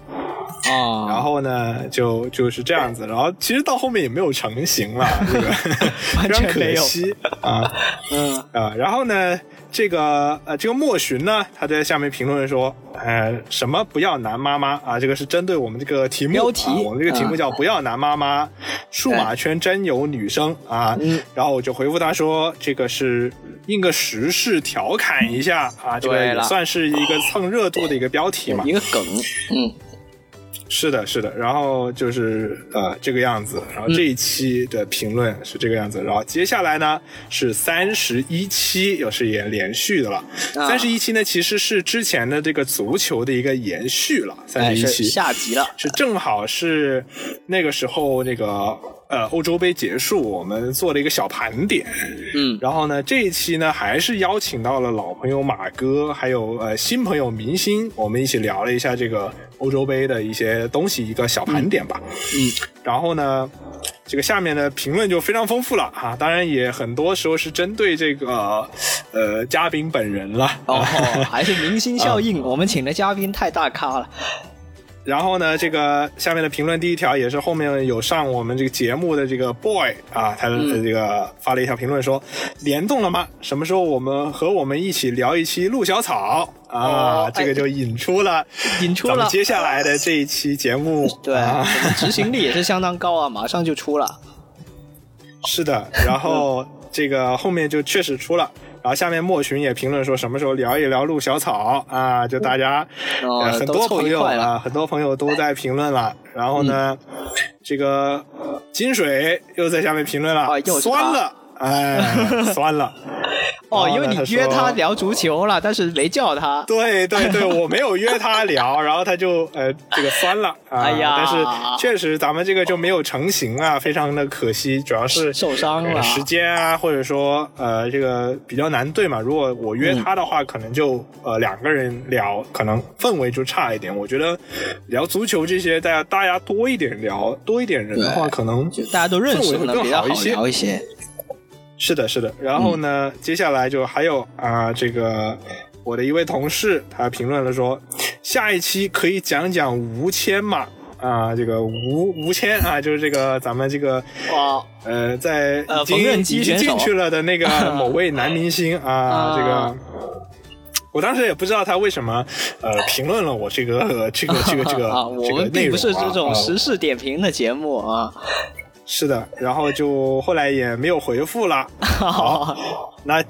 Speaker 1: 啊，
Speaker 2: 然后呢，就就是这样子，然后其实到后面也没有成型了，这个 非常可惜啊。
Speaker 1: 嗯
Speaker 2: 啊，然后呢，这个呃，这个莫寻呢，他在下面评论说，呃，什么不要男妈妈啊？这个是针对我们这个题目
Speaker 1: 标题
Speaker 2: 啊我们这个题目叫不要男妈妈，数码圈真有女生啊。
Speaker 1: 嗯
Speaker 2: 然后我就回复他说，这个是应个时事调侃一下啊，这个也算是一个蹭热度的一个标题嘛
Speaker 1: 一。个梗，嗯，
Speaker 2: 是的，是的，然后就是呃这个样子，然后这一期的评论是这个样子，然后接下来呢是三十一期，又是也连续的了。
Speaker 1: 啊。
Speaker 2: 三十一期呢其实是之前的这个足球的一个延续了，三十一期
Speaker 1: 下集了，
Speaker 2: 是正好是那个时候那个呃欧洲杯结束，我们做了一个小盘点。
Speaker 1: 嗯，
Speaker 2: 然后呢，这一期呢还是邀请到了老朋友马哥，还有呃新朋友明星，我们一起聊了一下这个欧洲杯的一些东西，一个小盘点吧。
Speaker 1: 嗯，
Speaker 2: 然后呢。这个下面的评论就非常丰富了哈、当然也很多时候是针对这个呃嘉宾本人了。
Speaker 1: 哦，还是明星效应，我们请的嘉宾太大咖了，
Speaker 2: 然后呢，这个下面的评论第一条也是后面有上我们这个节目的这个 boy 啊，他
Speaker 1: 的
Speaker 2: 这个发了一条评论说，联动了吗？什么时候我们和我们一起聊一期陆小草啊？
Speaker 1: 哦
Speaker 2: 这个就引出了
Speaker 1: 引出了，
Speaker 2: 接下来的这一期节目。
Speaker 1: 对，
Speaker 2: 啊
Speaker 1: 执行力也是相当高啊，马上就出了，
Speaker 2: 是的，然后这个后面就确实出了。然后下面莫寻也评论说，什么时候聊一聊陆小草啊？就大家、
Speaker 1: 哦
Speaker 2: 呃、很多朋友啊，很多朋友都在评论了。然后呢，这个金水又在下面评论了，酸了，哎，酸了。
Speaker 1: 哦，因为你约他聊足球了，但是没叫他，
Speaker 2: 对对对，我没有约他聊，然后他就呃这个酸了啊。
Speaker 1: 哎呀
Speaker 2: 但是确实咱们这个就没有成型啊，非常的可惜，主要是
Speaker 1: 受伤了
Speaker 2: 呃时间啊，或者说呃这个比较难对嘛。如果我约他的话，可能就呃两个人聊，可能氛围就差一点。我觉得聊足球这些，大家大家多一点聊，多一点人的话，可能
Speaker 1: 就大家都认识，
Speaker 2: 氛围会更好一些。是的，是的。然后呢，接下来就还有啊、这个我的一位同事，他评论了说，下一期可以讲讲吴谦嘛？啊，这个吴吴谦啊，就是这个咱们这个
Speaker 1: 哇，
Speaker 2: 呃，在已经、已经进去了的那个某位男明星啊，
Speaker 1: 啊
Speaker 2: 这个。我当时也不知道他为什么，呃，评论了我这个、呃这个这个这个
Speaker 1: 啊，我
Speaker 2: 这个
Speaker 1: 们并不是
Speaker 2: 内容啊啊
Speaker 1: 这种时事点评的节目啊。
Speaker 2: 是的，然后就后来也没有回复了。好，那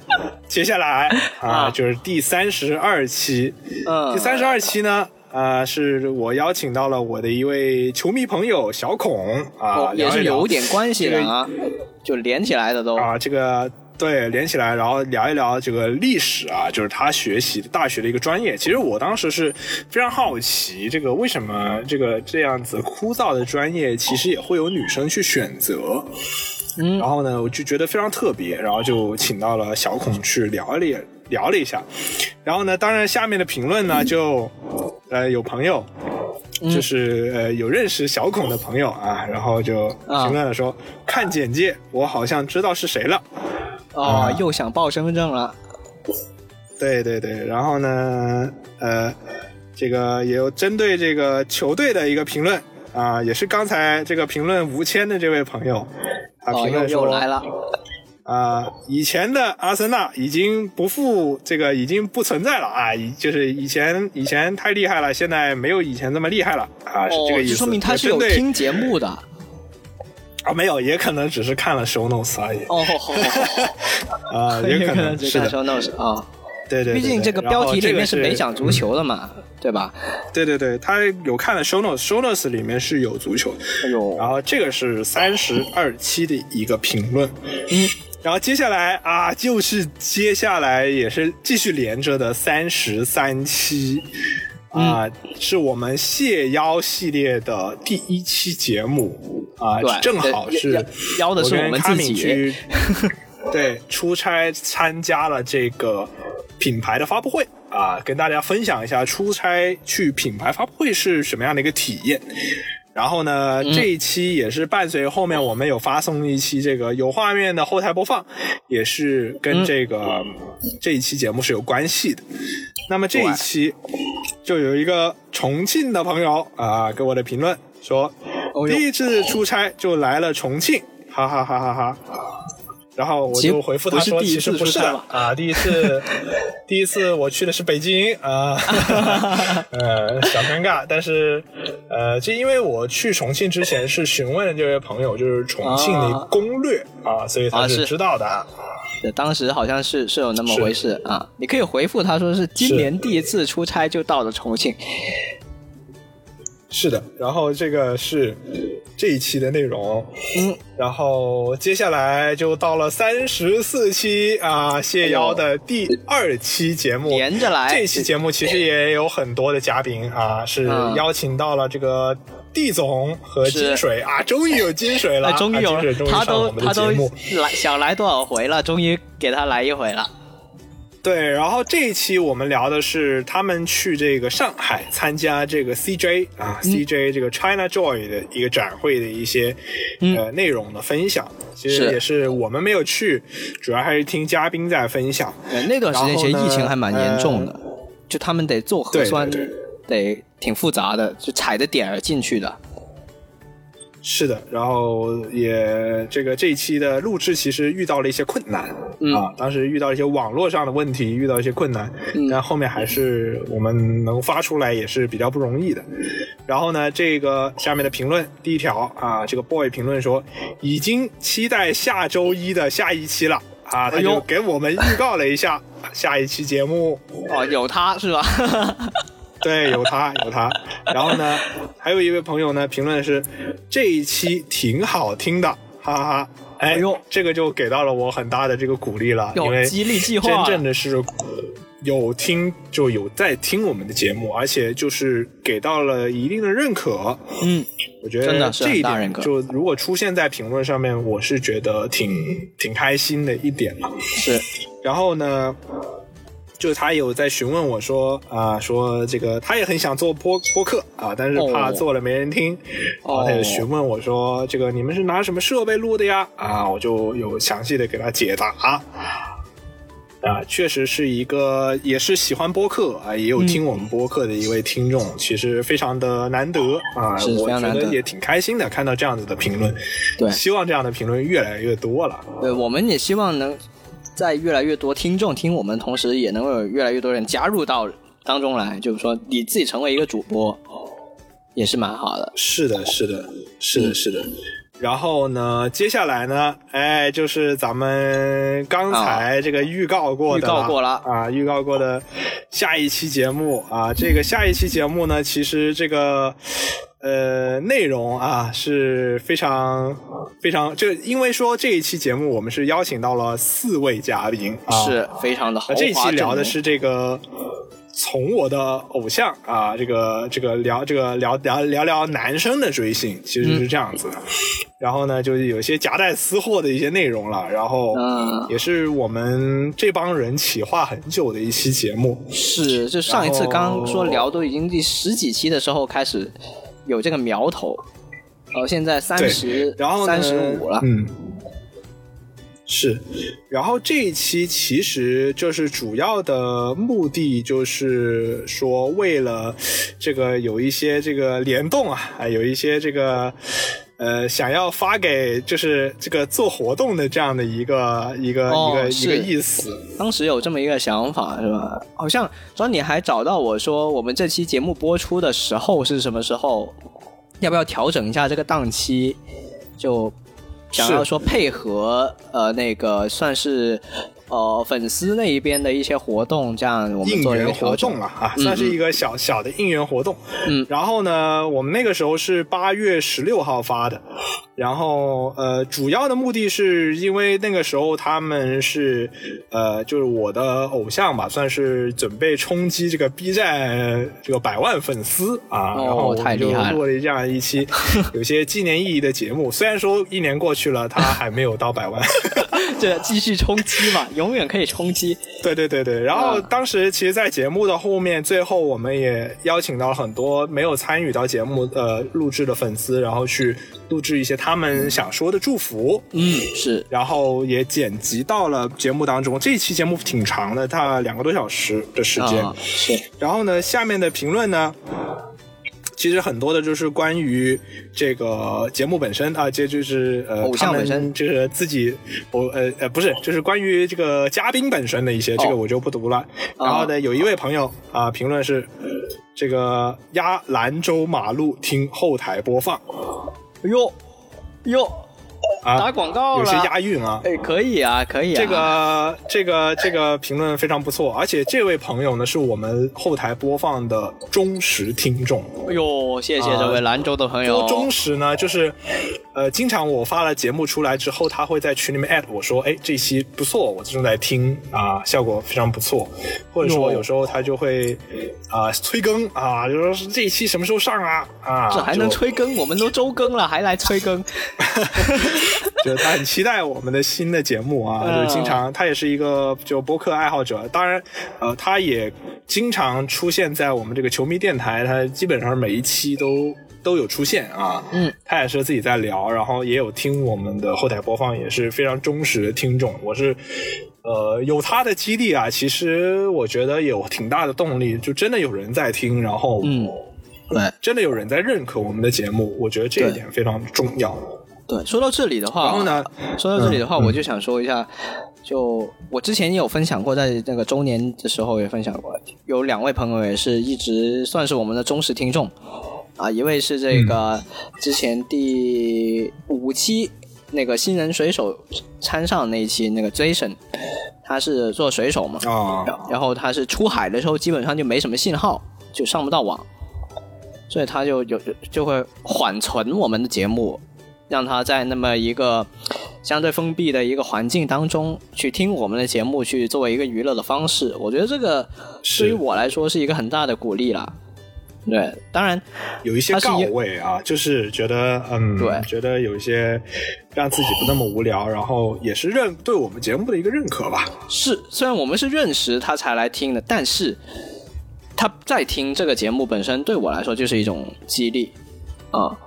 Speaker 2: 接下来 啊，
Speaker 1: 啊
Speaker 2: 就是第三十二期。
Speaker 1: 嗯，
Speaker 2: 第三十二期呢，啊，是我邀请到了我的一位球迷朋友小孔啊，
Speaker 1: 哦也是有点关系的啊，就连起来的都。
Speaker 2: 啊，这个对连起来，然后聊一聊这个历史啊，就是他学习的大学的一个专业。其实我当时是非常好奇，这个为什么这个这样子枯燥的专业，其实也会有女生去选择。
Speaker 1: 嗯
Speaker 2: 然后呢，我就觉得非常特别，然后就请到了小孔去聊了聊了一下。然后呢，当然下面的评论呢，就呃有朋友。就是呃有认识小孔的朋友啊，然后就评论了说，看简介，我好像知道是谁了。
Speaker 1: 哦，又想报身份证了。
Speaker 2: 对对对，然后呢，呃，这个也有针对这个球队的一个评论啊，也是刚才这个评论吴谦的这位朋友，他
Speaker 1: 哦，又
Speaker 2: 评论说，
Speaker 1: 又来了。
Speaker 2: 啊、以前的阿森纳已经不复这个已经不存在了啊，以就是以前以前太厉害了，现在没有以前这么厉害了啊，是
Speaker 1: 哦
Speaker 2: 这个，意思。
Speaker 1: 就说明他是有听节目的。
Speaker 2: 啊，没有，也可能只是看了 show notes 而已
Speaker 1: 哦，
Speaker 2: 也可能
Speaker 1: 只看 show notes 啊。
Speaker 2: 对对对
Speaker 1: 毕竟这个标题里面
Speaker 2: 是
Speaker 1: 没讲足球的嘛，对吧？
Speaker 2: 对对对，他有看了 show notes，show notes 里面是有足球的。
Speaker 1: 哎呦，
Speaker 2: 然后这个是三十二期的一个评论，
Speaker 1: 嗯，
Speaker 2: 然后接下来啊，就是接下来也是继续连着的三十三期。啊，是我们谢邀系列的第一期节目啊
Speaker 1: 对，
Speaker 2: 正好是
Speaker 1: 邀邀的是我们自己
Speaker 2: 去对出差参加了这个品牌的发布会啊，跟大家分享一下出差去品牌发布会是什么样的一个体验。然后呢，
Speaker 1: 嗯
Speaker 2: 这一期也是伴随后面我们有发送一期这个有画面的后台播放，也是跟
Speaker 1: 嗯
Speaker 2: 这个、这一期节目是有关系的。那么这一期就有一个重庆的朋友啊给我的评论说，第一次出差就来了重庆，哈哈哈哈哈。然后我就回复他说，其实不是啊，第一次，第一次我去的是北京啊，呃，小尴尬。但是，呃，就因为我去重庆之前是询问了这位朋友，就是重庆的攻略啊，所以他
Speaker 1: 啊是
Speaker 2: 是知道的啊。
Speaker 1: 对当时好像是是有那么回事啊。你可以回复他说是今年第一次出差就到了重庆。
Speaker 2: 是的，然后这个是这一期的内容，
Speaker 1: 嗯，
Speaker 2: 然后接下来就到了三十四期啊，谢邀的第二期节目，
Speaker 1: 连着来。
Speaker 2: 这期节目其实也有很多的嘉宾啊，是
Speaker 1: 嗯。
Speaker 2: 邀请到了这个地总和金水啊，终于有金水了，
Speaker 1: 哎，终于有
Speaker 2: 啊、金水
Speaker 1: 他都他都。来想来多少回了，终于给他来一回了。
Speaker 2: 对，然后这一期我们聊的是他们去这个上海参加这个 CJ 啊、CJ 这个 China Joy 的一个展会的一些、呃内容的分享。其实也是我们没有去，主要还是听嘉宾在分享。
Speaker 1: 对，那段时间其实疫情还蛮严重的，就他们得做核
Speaker 2: 对
Speaker 1: 酸，
Speaker 2: 对
Speaker 1: 得挺复杂的，就踩着点儿进去的。
Speaker 2: 是的，然后也这个这一期的录制其实遇到了一些困难、
Speaker 1: 嗯
Speaker 2: 啊，当时遇到一些网络上的问题，遇到一些困难，
Speaker 1: 嗯
Speaker 2: 但后面还是我们能发出来也是比较不容易的。然后呢，这个下面的评论第一条啊，这个 boy 评论说已经期待下周一的下一期了啊，他
Speaker 1: 哎呦
Speaker 2: 就给我们预告了一下下一期节目。
Speaker 1: 哦，有他是吧？
Speaker 2: 对，有他，有他。然后呢，还有一位朋友呢，评论是这一期挺好听的，哈哈哈。哎
Speaker 1: 哎呦
Speaker 2: 这个就给到了我很大的这个鼓励了，因为
Speaker 1: 激励计划
Speaker 2: 真正的是有听就有在听我们的节目，而且就是给到了一定的认可。
Speaker 1: 嗯，
Speaker 2: 我觉
Speaker 1: 真的是
Speaker 2: 得这一点
Speaker 1: 很大认可
Speaker 2: 就如果出现在评论上面，我是觉得挺挺开心的一点了。
Speaker 1: 是
Speaker 2: 然后呢，就他有在询问我说啊、说这个他也很想做播播客啊，但是怕
Speaker 1: 哦
Speaker 2: 做了没人听，然后他就询问我说这个你们是拿什么设备录的呀？啊，我就有详细的给他解答。啊，确实是一个也是喜欢播客啊，也有听我们播客的一位听众，其实非常的难得啊，
Speaker 1: 是
Speaker 2: 我
Speaker 1: 非常难得
Speaker 2: 觉得也挺开心的，看到这样子的评论，
Speaker 1: 对
Speaker 2: 希望这样的评论越来越多了。
Speaker 1: 对，我们也希望能在越来越多听众听我们，同时也能够有越来越多人加入到当中来，就是说你自己成为一个主播，也是蛮好的。
Speaker 2: 是的，是的，是的，
Speaker 1: 嗯
Speaker 2: 是的。然后呢，接下来呢，哎，就是咱们刚才这个预告过的、
Speaker 1: 啊预告过了
Speaker 2: 啊，预告过的下一期节目啊，这个下一期节目呢，其实这个呃内容啊是非常非常，就因为说这一期节目我们是邀请到了四位嘉宾啊，
Speaker 1: 是非常的豪华
Speaker 2: 这一期聊的是这个从我的偶像啊，这个这个聊这个聊聊聊聊男生的追星，其实是这样子的。然后呢，就是有一些夹带私货的一些内容了，然后
Speaker 1: 嗯
Speaker 2: 也是我们这帮人企划很久的一期节目。
Speaker 1: 是，就上一次刚说聊都已经第十几期的时候开始有这个苗头，呃，现在三
Speaker 2: 对
Speaker 1: 十，
Speaker 2: 然后呢
Speaker 1: 三十五了，
Speaker 2: 嗯，是。然后这一期其实就是主要的目的，就是说为了这个有一些这个联动啊，啊，有一些这个呃，想要发给就是这个做活动的这样的一个一个、
Speaker 1: 哦
Speaker 2: 一个一个意思。
Speaker 1: 当时有这么一个想法是吧？好像庄你还找到我说，我们这期节目播出的时候是什么时候？要不要调整一下这个档期？就想要说配合呃那个算是呃粉丝那一边的一些活动，这样我们
Speaker 2: 应
Speaker 1: 做一个
Speaker 2: 援活动了啊，
Speaker 1: 嗯
Speaker 2: 算是一个小小的应援活动。
Speaker 1: 嗯，
Speaker 2: 然后呢，我们那个时候是八月十六号发的，然后呃，主要的目的是因为那个时候他们是呃，就是我的偶像吧，算是准备冲击这个 B 站这个百万粉丝啊，
Speaker 1: 哦
Speaker 2: 然后我们就做了这样一期 有些纪念意义的节目。虽然说一年过去了，他还没有到百万。
Speaker 1: 这继续冲击嘛，永远可以冲击。
Speaker 2: 对对对对，然后
Speaker 1: 嗯
Speaker 2: 当时其实，在节目的后面，最后我们也邀请到了很多没有参与到节目呃录制的粉丝，然后去录制一些他们想说的祝福，
Speaker 1: 嗯，是
Speaker 2: 然后也剪辑到了节目当中。这一期节目挺长的，它两个多小时的时间。
Speaker 1: 啊，是
Speaker 2: 然后呢，下面的评论呢，其实很多的就是关于这个节目本身啊，这就是呃，
Speaker 1: 偶像本身。
Speaker 2: 就是自己，我呃呃不是，就是关于这个嘉宾本身的一些，这个我就不读了。然后呢，有一位朋友啊、评论是这个压兰州马路听后台播放。
Speaker 1: 哟哟，
Speaker 2: 啊，
Speaker 1: 打广告了，
Speaker 2: 有些押韵啊。
Speaker 1: 哎，可以啊，可以啊，
Speaker 2: 这个这个这个评论非常不错，而且这位朋友呢是我们后台播放的忠实听众。
Speaker 1: 哎呦，谢谢这位兰州的朋友，
Speaker 2: 多忠实呢，就是呃，经常我发了节目出来之后，他会在群里面艾特我说，哎，这期不错，我正在听啊、效果非常不错。或者说有时候他就会啊、催更啊，就说是这一期什么时候上啊啊，
Speaker 1: 这还能催更？我们都周更了，还来催更？
Speaker 2: 就是他很期待我们的新的节目啊，
Speaker 1: 嗯
Speaker 2: 就是经常他也是一个就播客爱好者，当然呃他也经常出现在我们这个球迷电台，他基本上每一期都。都有出现啊，
Speaker 1: 嗯，
Speaker 2: 他也是自己在聊，然后也有听我们的后台播放，也是非常忠实的听众。我是，呃，有他的激励啊，其实我觉得有挺大的动力，就真的有人在听，然后
Speaker 1: 嗯，对
Speaker 2: 真的有人在认可我们的节目，我觉得这一
Speaker 1: 对
Speaker 2: 点非常重要。
Speaker 1: 对。说到这里的话，
Speaker 2: 然后呢，
Speaker 1: 说到这里的话，
Speaker 2: 嗯
Speaker 1: 我就想说一下，就我之前也有分享过，在那个周年的时候也分享过，有两位朋友也是一直算是我们的忠实听众啊，一位是这个之前第五期那个新人水手参上那一期那个 Jason，他是做水手嘛，
Speaker 2: 啊，
Speaker 1: 然后他是出海的时候基本上就没什么信号，就上不到网，所以他就有就会缓存我们的节目，让他在那么一个相对封闭的一个环境当中去听我们的节目，去作为一个娱乐的方式。我觉得这个对于我来说是一个很大的鼓励啦。对，当然
Speaker 2: 有一些告慰啊，就是觉得嗯，
Speaker 1: 对
Speaker 2: 觉得有一些让自己不那么无聊，然后也是认对我们节目的一个认可吧。
Speaker 1: 是虽然我们是认识他才来听的，但是他在听这个节目本身对我来说就是一种激励啊。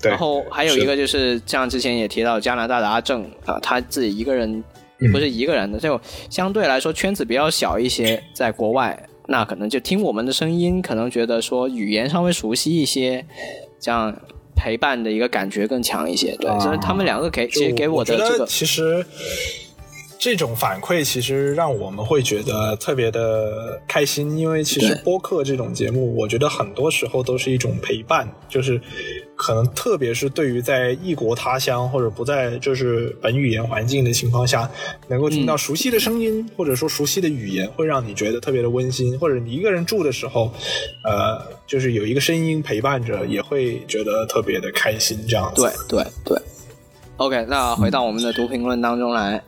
Speaker 2: 对，
Speaker 1: 然后还有一个就是像之前也提到加拿大的阿正啊，他自己一个人也不是一个人的，就相对来说圈子比较小一些，在国外，那可能就听我们的声音，可能觉得说语言稍微熟悉一些，这样陪伴的一个感觉更强一些。对，
Speaker 2: 啊
Speaker 1: 所以他们两个给其实给
Speaker 2: 我
Speaker 1: 的这个
Speaker 2: 其实这种反馈其实让我们会觉得特别的开心，因为其实播客这种节目，我觉得很多时候都是一种陪伴，就是可能特别是对于在异国他乡或者不在就是本语言环境的情况下，能够听到熟悉的声音、或者说熟悉的语言，会让你觉得特别的温馨，或者你一个人住的时候，呃，就是有一个声音陪伴着，也会觉得特别的开心，这样子。
Speaker 1: 对对对。OK，那回到我们的读评论当中来，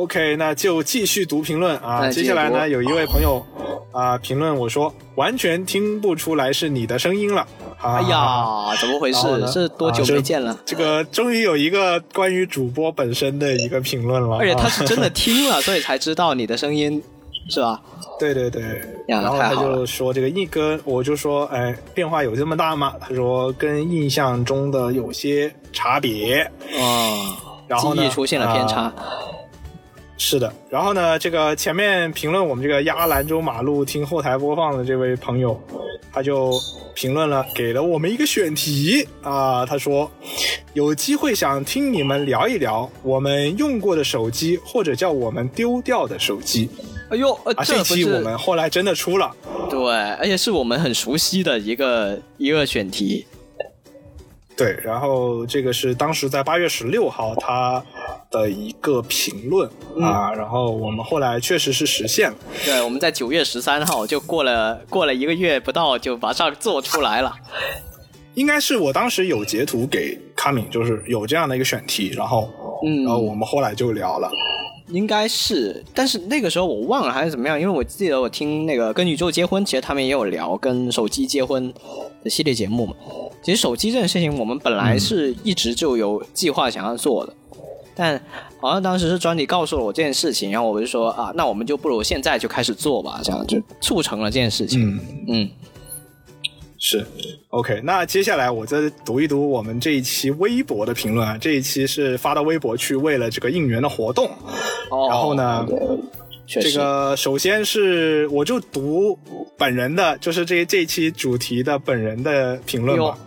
Speaker 2: OK，那就继续读评论啊。接下来呢，有一位朋友啊、评论我说，完全听不出来是你的声音了。啊、
Speaker 1: 哎，呀，怎么回事？是多久没见了？
Speaker 2: 这个终于有一个关于主播本身的一个评论了，
Speaker 1: 而且他
Speaker 2: 啊
Speaker 1: 是真的 听了，所以才知道你的声音，是吧？
Speaker 2: 对对对，然后他就说这个印跟我就说，哎，变化有这么大吗？他说跟印象中的有些差别。
Speaker 1: 哦，
Speaker 2: 然后呢
Speaker 1: 记忆出现了偏差。
Speaker 2: 是的，然后呢，这个前面评论我们这个压兰州马路听后台播放的这位朋友，他就评论了，给了我们一个选题啊，他说有机会想听你们聊一聊我们用过的手机，或者叫我们丢掉的手机
Speaker 1: 哎呦，呃
Speaker 2: 啊。这期我们后来真的出了，
Speaker 1: 对，而且是我们很熟悉的一个一个选题。
Speaker 2: 对，然后这个是当时在八月十六号他的一个评论啊，然后我们后来确实是实现了。
Speaker 1: 对，我们在九月十三号就过了过了一个月不到，就马上做出来了。
Speaker 2: 应该是我当时有截图给卡敏，就是有这样的一个选题，然后，
Speaker 1: 嗯
Speaker 2: 然后我们后来就聊了。
Speaker 1: 应该是，但是那个时候我忘了还是怎么样，因为我记得我听那个跟宇宙结婚，其实他们也有聊跟手机结婚的系列节目嘛。其实手机这件事情，我们本来是一直就有计划想要做的，但好像当时是专利告诉了我这件事情，然后我就说啊，那我们就不如现在就开始做吧，这样就促成了这件事情。
Speaker 2: 嗯，
Speaker 1: 嗯，
Speaker 2: 是，OK。那接下来我再读一读我们这一期微博的评论啊，这一期是发到微博去，为了这个应援的活动。
Speaker 1: 哦，
Speaker 2: 然后呢这个首先是我就读本人的，就是这这一期主题的本人的评论吧。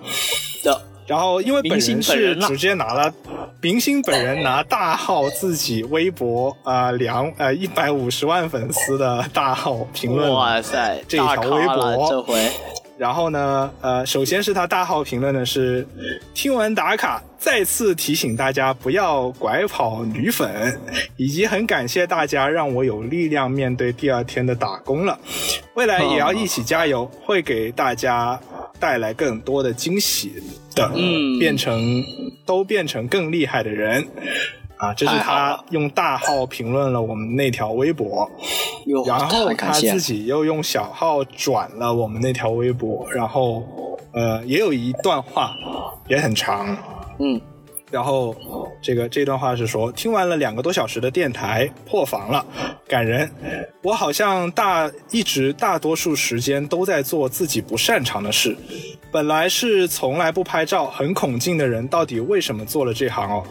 Speaker 1: 的。
Speaker 2: 然后因为本
Speaker 1: 星
Speaker 2: 人是直接拿了明星本人拿大号自己微博啊两呃一百五十万粉丝的大号评论，
Speaker 1: 哇塞，
Speaker 2: 这一条微博。
Speaker 1: 这回
Speaker 2: 然后呢呃首先是他大号评论的是听完打卡再次提醒大家不要拐跑女粉，以及很感谢大家让我有力量面对第二天的打工了，未来也要一起加油，会给大家带来更多的惊喜的，
Speaker 1: 嗯
Speaker 2: 变成都变成更厉害的人。啊，这是他用大号评论了我们那条微博，然后他自己又用小号转了我们那条微博，然后呃也有一段话也很长，
Speaker 1: 嗯，
Speaker 2: 然后这个这段话是说，听完了两个多小时的电台，破防了，感人。我好像大一直大多数时间都在做自己不擅长的事。本来是从来不拍照、很恐惧的人，到底为什么做了这行哦？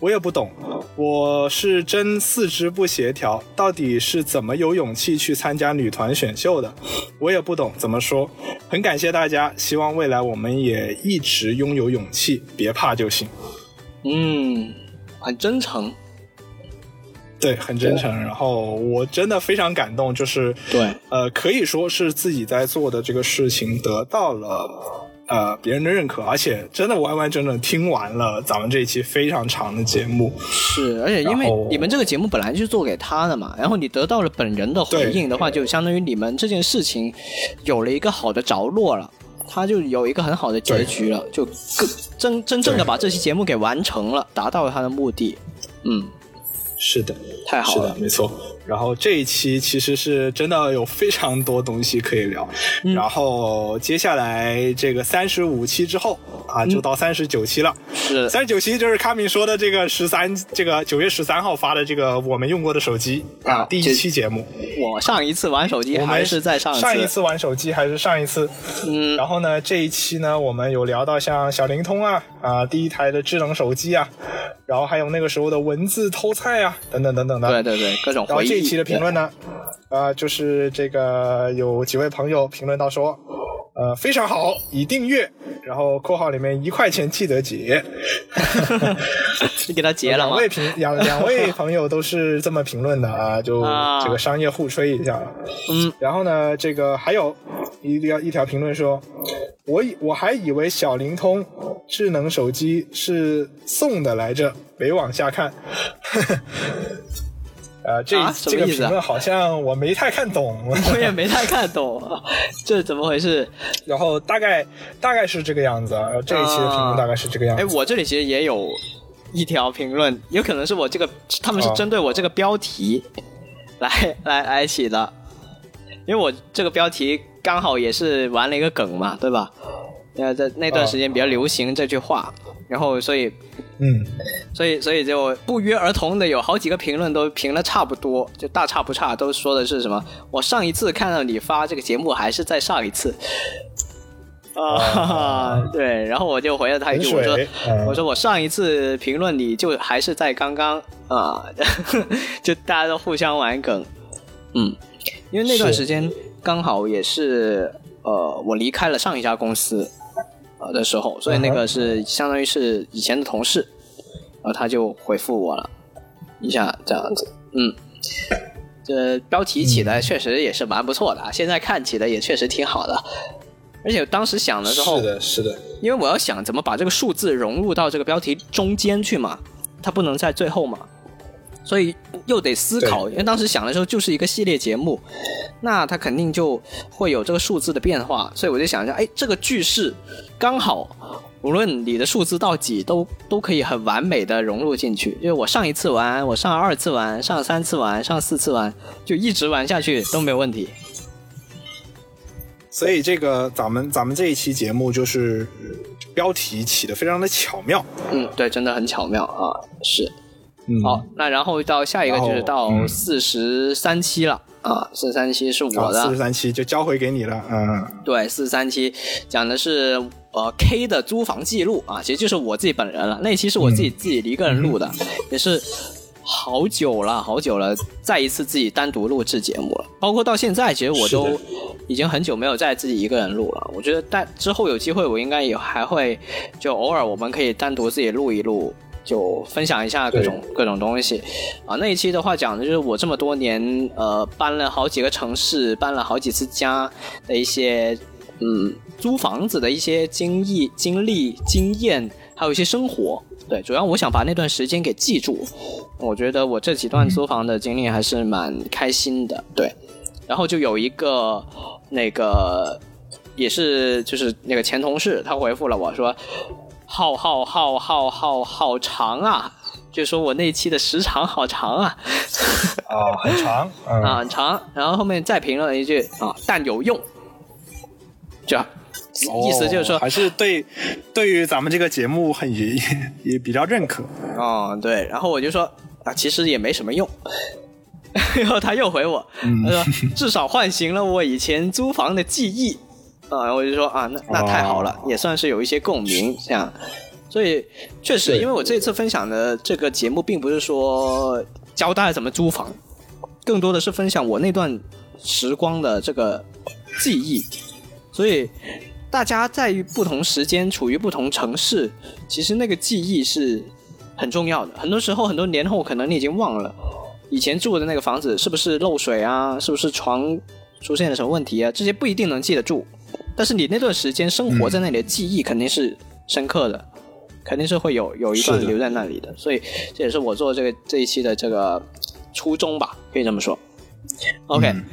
Speaker 2: 我也不懂，我是真四肢不协调，到底是怎么有勇气去参加女团选秀的？我也不懂怎么说。很感谢大家，希望未来我们也一直拥有勇气，别怕就行。
Speaker 1: 嗯，很真诚，
Speaker 2: 对，很真诚。然后我真的非常感动，就是
Speaker 1: 对，
Speaker 2: 呃，可以说是自己在做的这个事情得到了呃别人的认可，而且真的完完整整听完了咱们这一期非常长的节目。
Speaker 1: 是，而且因为你们这个节目本来就是做给他的嘛，然后你得到了本人的回应的话，就相当于你们这件事情有了一个好的着落了。他就有一个很好的结局了，就更真真正的把这期节目给完成了，达到了他的目的。嗯，
Speaker 2: 是的，
Speaker 1: 太好了
Speaker 2: 是的，没错。然后这一期其实是真的有非常多东西可以聊。
Speaker 1: 嗯
Speaker 2: 然后接下来这个三十五期之后啊，就到三十九期了。
Speaker 1: 是
Speaker 2: 三十九期就是卡米说的这个十三，这个九月十三号发的这个我们用过的手机啊，
Speaker 1: 啊
Speaker 2: 第一期节目。
Speaker 1: 我上一次玩手机还是在上
Speaker 2: 上一次玩手机还是上一次，
Speaker 1: 嗯
Speaker 2: 然后呢，这一期呢，我们有聊到像小灵通啊啊，第一台的智能手机啊，然后还有那个时候的文字偷菜啊，等等等等的。
Speaker 1: 对对对，各种回忆。
Speaker 2: 然后这一期的评论呢，啊、就是这个有几位朋友评论到说，呃，非常好，已订阅，然后括号里面一块钱记得结。
Speaker 1: 你给他结了吗？
Speaker 2: 两位评两两位朋友都是这么评论的啊，就
Speaker 1: 啊
Speaker 2: 这个商业互吹一下。
Speaker 1: 嗯，
Speaker 2: 然后呢，这个还有一条一条评论说，我以我还以为小灵通智能手机是送的来着，没往下看。呃，这、
Speaker 1: 啊什
Speaker 2: 这个评论好像我没太看懂，
Speaker 1: 我也没太看懂，这怎么回事？
Speaker 2: 然后大概大概是这个样子啊。这一期的评论大概是这个样子。
Speaker 1: 哎，我这里其实也有一条评论，有可能是我这个，他们是
Speaker 2: 哦
Speaker 1: 针对我这个标题来、来来起的，因为我这个标题刚好也是玩了一个梗嘛，对吧？呃，在那段时间比较流行这句话，然后所以
Speaker 2: 嗯，
Speaker 1: 所以所以就不约而同的有好几个评论都评了差不多，就大差不差，都说的是什么？我上一次看到你发这个节目还是在上一次。啊，对，然后我就回了他一句，我说
Speaker 2: 嗯
Speaker 1: 我说我上一次评论你就还是在刚刚啊，就大家都互相玩梗，嗯，因为那段时间刚好也是呃我离开了上一家公司呃的时候，所以那
Speaker 2: 嗯
Speaker 1: 个是相当于是以前的同事，然后他就回复我了一下这样子，嗯。这标题起的确实也是蛮不错的，啊，现在看起来也确实挺好的。而且当时想的时候，
Speaker 2: 是的，是的，
Speaker 1: 因为我要想怎么把这个数字融入到这个标题中间去嘛，它不能在最后嘛，所以又得思考。因为当时想的时候就是一个系列节目，那它肯定就会有这个数字的变化，所以我就想一下，哎，这个句式刚好，无论你的数字到几，都都可以很完美的融入进去。因为我上一次玩，我上二次玩，上三次玩，上四次玩，就一直玩下去都没有问题。
Speaker 2: 所以这个咱们咱们这一期节目就是标题起的非常的巧妙，
Speaker 1: 嗯，对，真的很巧妙啊，是。
Speaker 2: 嗯，
Speaker 1: 好，那然后到下一个就是到四十三期了、啊，四十三期是我，的，
Speaker 2: 四十三期就交回给你了，嗯，
Speaker 1: 对，四十三期讲的是呃 K 的租房记录啊，其实就是我自己本人了。那期是我自己、
Speaker 2: 嗯
Speaker 1: 自己一个人录的，也是好久了，好久了，再一次自己单独录制节目了。包括到现在，其实我都已经很久没有再自己一个人录了。我觉得但之后有机会，我应该也还会就偶尔我们可以单独自己录一录。就分享一下各种各种东西啊，那一期的话讲的就是我这么多年呃搬了好几个城市，搬了好几次家的一些嗯租房子的一些经历、经历、经验，还有一些生活。对，主要我想把那段时间给记住。我觉得我这几段租房的经历还是蛮开心的。对，然后就有一个那个也是就是那个前同事，他回复了我说。好好好好好好长啊！就说我那一期的时长好长啊，
Speaker 2: 啊，很长，嗯，
Speaker 1: 啊很长。然后后面再评论了一句啊，但有用，这样意思就是说
Speaker 2: 哦还是对对于咱们这个节目很也也比较认可，
Speaker 1: 哦，对，然后我就说啊，其实也没什么用。然后他又回我，
Speaker 2: 嗯
Speaker 1: 他说至少唤醒了我以前租房的记忆啊，我就说啊，那那太好了，
Speaker 2: 哦
Speaker 1: 也算是有一些共鸣这样。所以确实，因为我这次分享的这个节目，并不是说教大家怎么租房，更多的是分享我那段时光的这个记忆。所以大家在于不同时间、处于不同城市，其实那个记忆是很重要的。很多时候，很多年后，可能你已经忘了以前住的那个房子是不是漏水啊，是不是床出现了什么问题啊，这些不一定能记得住。但是你那段时间生活在那里的记忆肯定是深刻的，肯定是会有有一段留在那里的。所以这也是我做这个这一期的这个初衷吧，可以这么说。OK，、
Speaker 2: 嗯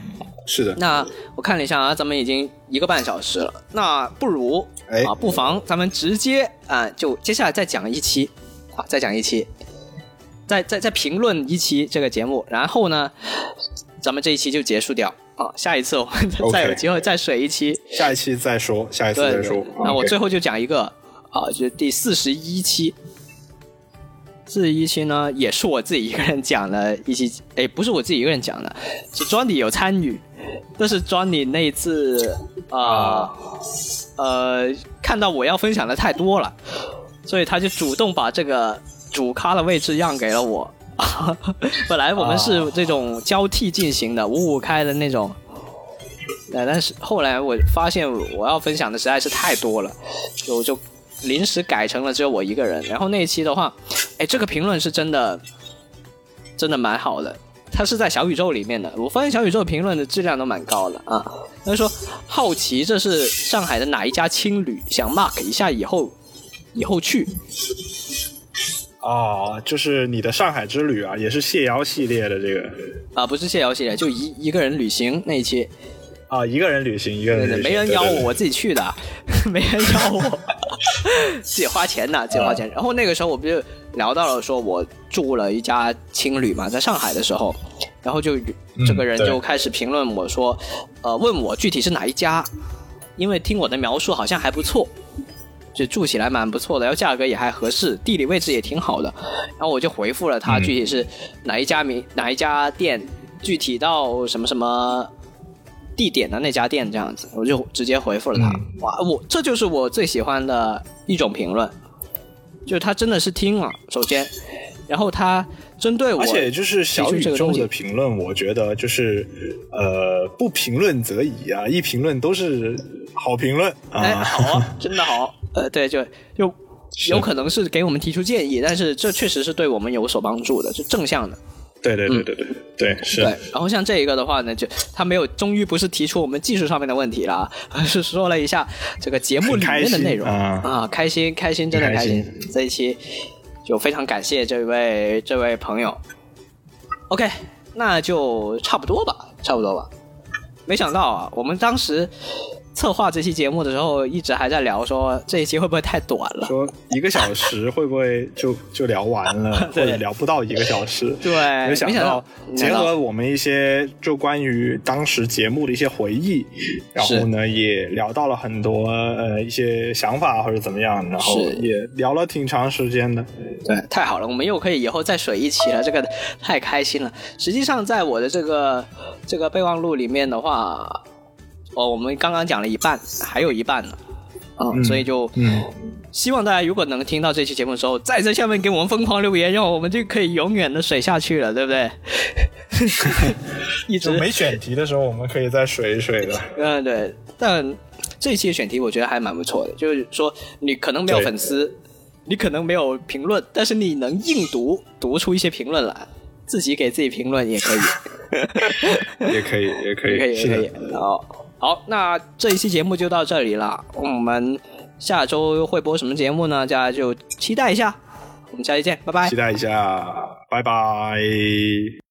Speaker 2: 是的，
Speaker 1: 那我看了一下啊，咱们已经一个半小时了，那不如
Speaker 2: 哎。
Speaker 1: 啊，不妨咱们直接啊，就接下来再讲一期啊，再讲一期，再再再评论一期这个节目，然后呢，咱们这一期就结束掉啊，下一次我们再有机会再水一期，
Speaker 2: 下一期再说，下一次再说。
Speaker 1: 那我最后就讲一个啊，就是第四十一期。四十一期呢，也是我自己一个人讲的一期，哎，不是我自己一个人讲的，是 Johnny 有参与，但是 Johnny 那一次啊呃看到我要分享的太多了，所以他就主动把这个主咖的位置让给了我。本来我们是这种交替进行的，五五开的那种，但是后来我发现我要分享的实在是太多了，就就临时改成了只有我一个人。然后那一期的话，哎，这个评论是真的，真的蛮好的。他是在小宇宙里面的，我发现小宇宙评论的质量都蛮高的啊。他说好奇这是上海的哪一家青旅，想 mark 一下以后以后去。
Speaker 2: 哦，就是你的上海之旅啊，也是谢瑶系列的这个
Speaker 1: 啊，不是谢瑶系列，就一一个人旅行那一期，
Speaker 2: 啊，一个人旅行，一个人
Speaker 1: 对对，没人邀我，我自己去的，没人邀我，自己花钱的，自己花钱。然后那个时候我不就聊到了，说我住了一家青旅嘛，在上海的时候，然后就这个人就开始评论我说，呃，问我具体是哪一家，因为听我的描述好像还不错。就住起来蛮不错的，然后价格也还合适，地理位置也挺好的。然后我就回复了他，
Speaker 2: 嗯
Speaker 1: 具体是哪一家名、哪一家店，具体到什么什么地点的那家店这样子，我就直接回复了他。
Speaker 2: 嗯
Speaker 1: 哇，我这就是我最喜欢的一种评论，就是他真的是听了，首先，然后他针对我，
Speaker 2: 而且就是小宇宙的评论，我觉得就是呃，不评论则已啊，一评论都是好评论
Speaker 1: 哎，
Speaker 2: 啊。
Speaker 1: 好啊，真的好，呃，对，就就有可能是给我们提出建议，但是这确实是对我们有所帮助的，是正向的。
Speaker 2: 对对对对对对，是
Speaker 1: 对，然后像这一个的话呢，就他没有，终于不是提出我们技术上面的问题了，而是说了一下这个节目里面的内容啊，开心开心，真的开心。这一期就非常感谢这位这位朋友。OK，那就差不多吧，差不多吧。没想到啊，我们当时策划这期节目的时候，一直还在聊说这一期会不会太短了。
Speaker 2: 说一个小时会不会就 就聊完了，或者聊不到一个小时？
Speaker 1: 对
Speaker 2: 没想
Speaker 1: 到
Speaker 2: 结合我们一些就关于当时节目的一些回忆，然后呢也聊到了很多呃一些想法或者怎么样，然后也聊了挺长时间的。
Speaker 1: 对，太好了，我们又可以以后再水一期了，这个太开心了。实际上，在我的这个这个备忘录里面的话，哦，我们刚刚讲了一半，还有一半呢。嗯，所以就
Speaker 2: 嗯，
Speaker 1: 希望大家如果能听到这期节目的时候，在这下面给我们疯狂留言，让我们就可以永远的水下去了，对不对？一直
Speaker 2: 没选题的时候，我们可以再水一水的。
Speaker 1: 嗯，对，但这一期的选题我觉得还蛮不错的，就是说你可能没有粉丝，你可能没有评论，但是你能硬读读出一些评论来，自己给自己评论也可以，
Speaker 2: 也可以，也可以，
Speaker 1: 也可以，也可以。好，好，那这一期节目就到这里了，我们下周会播什么节目呢？大家就期待一下。我们下期见，拜拜
Speaker 2: 期。待一下，拜拜。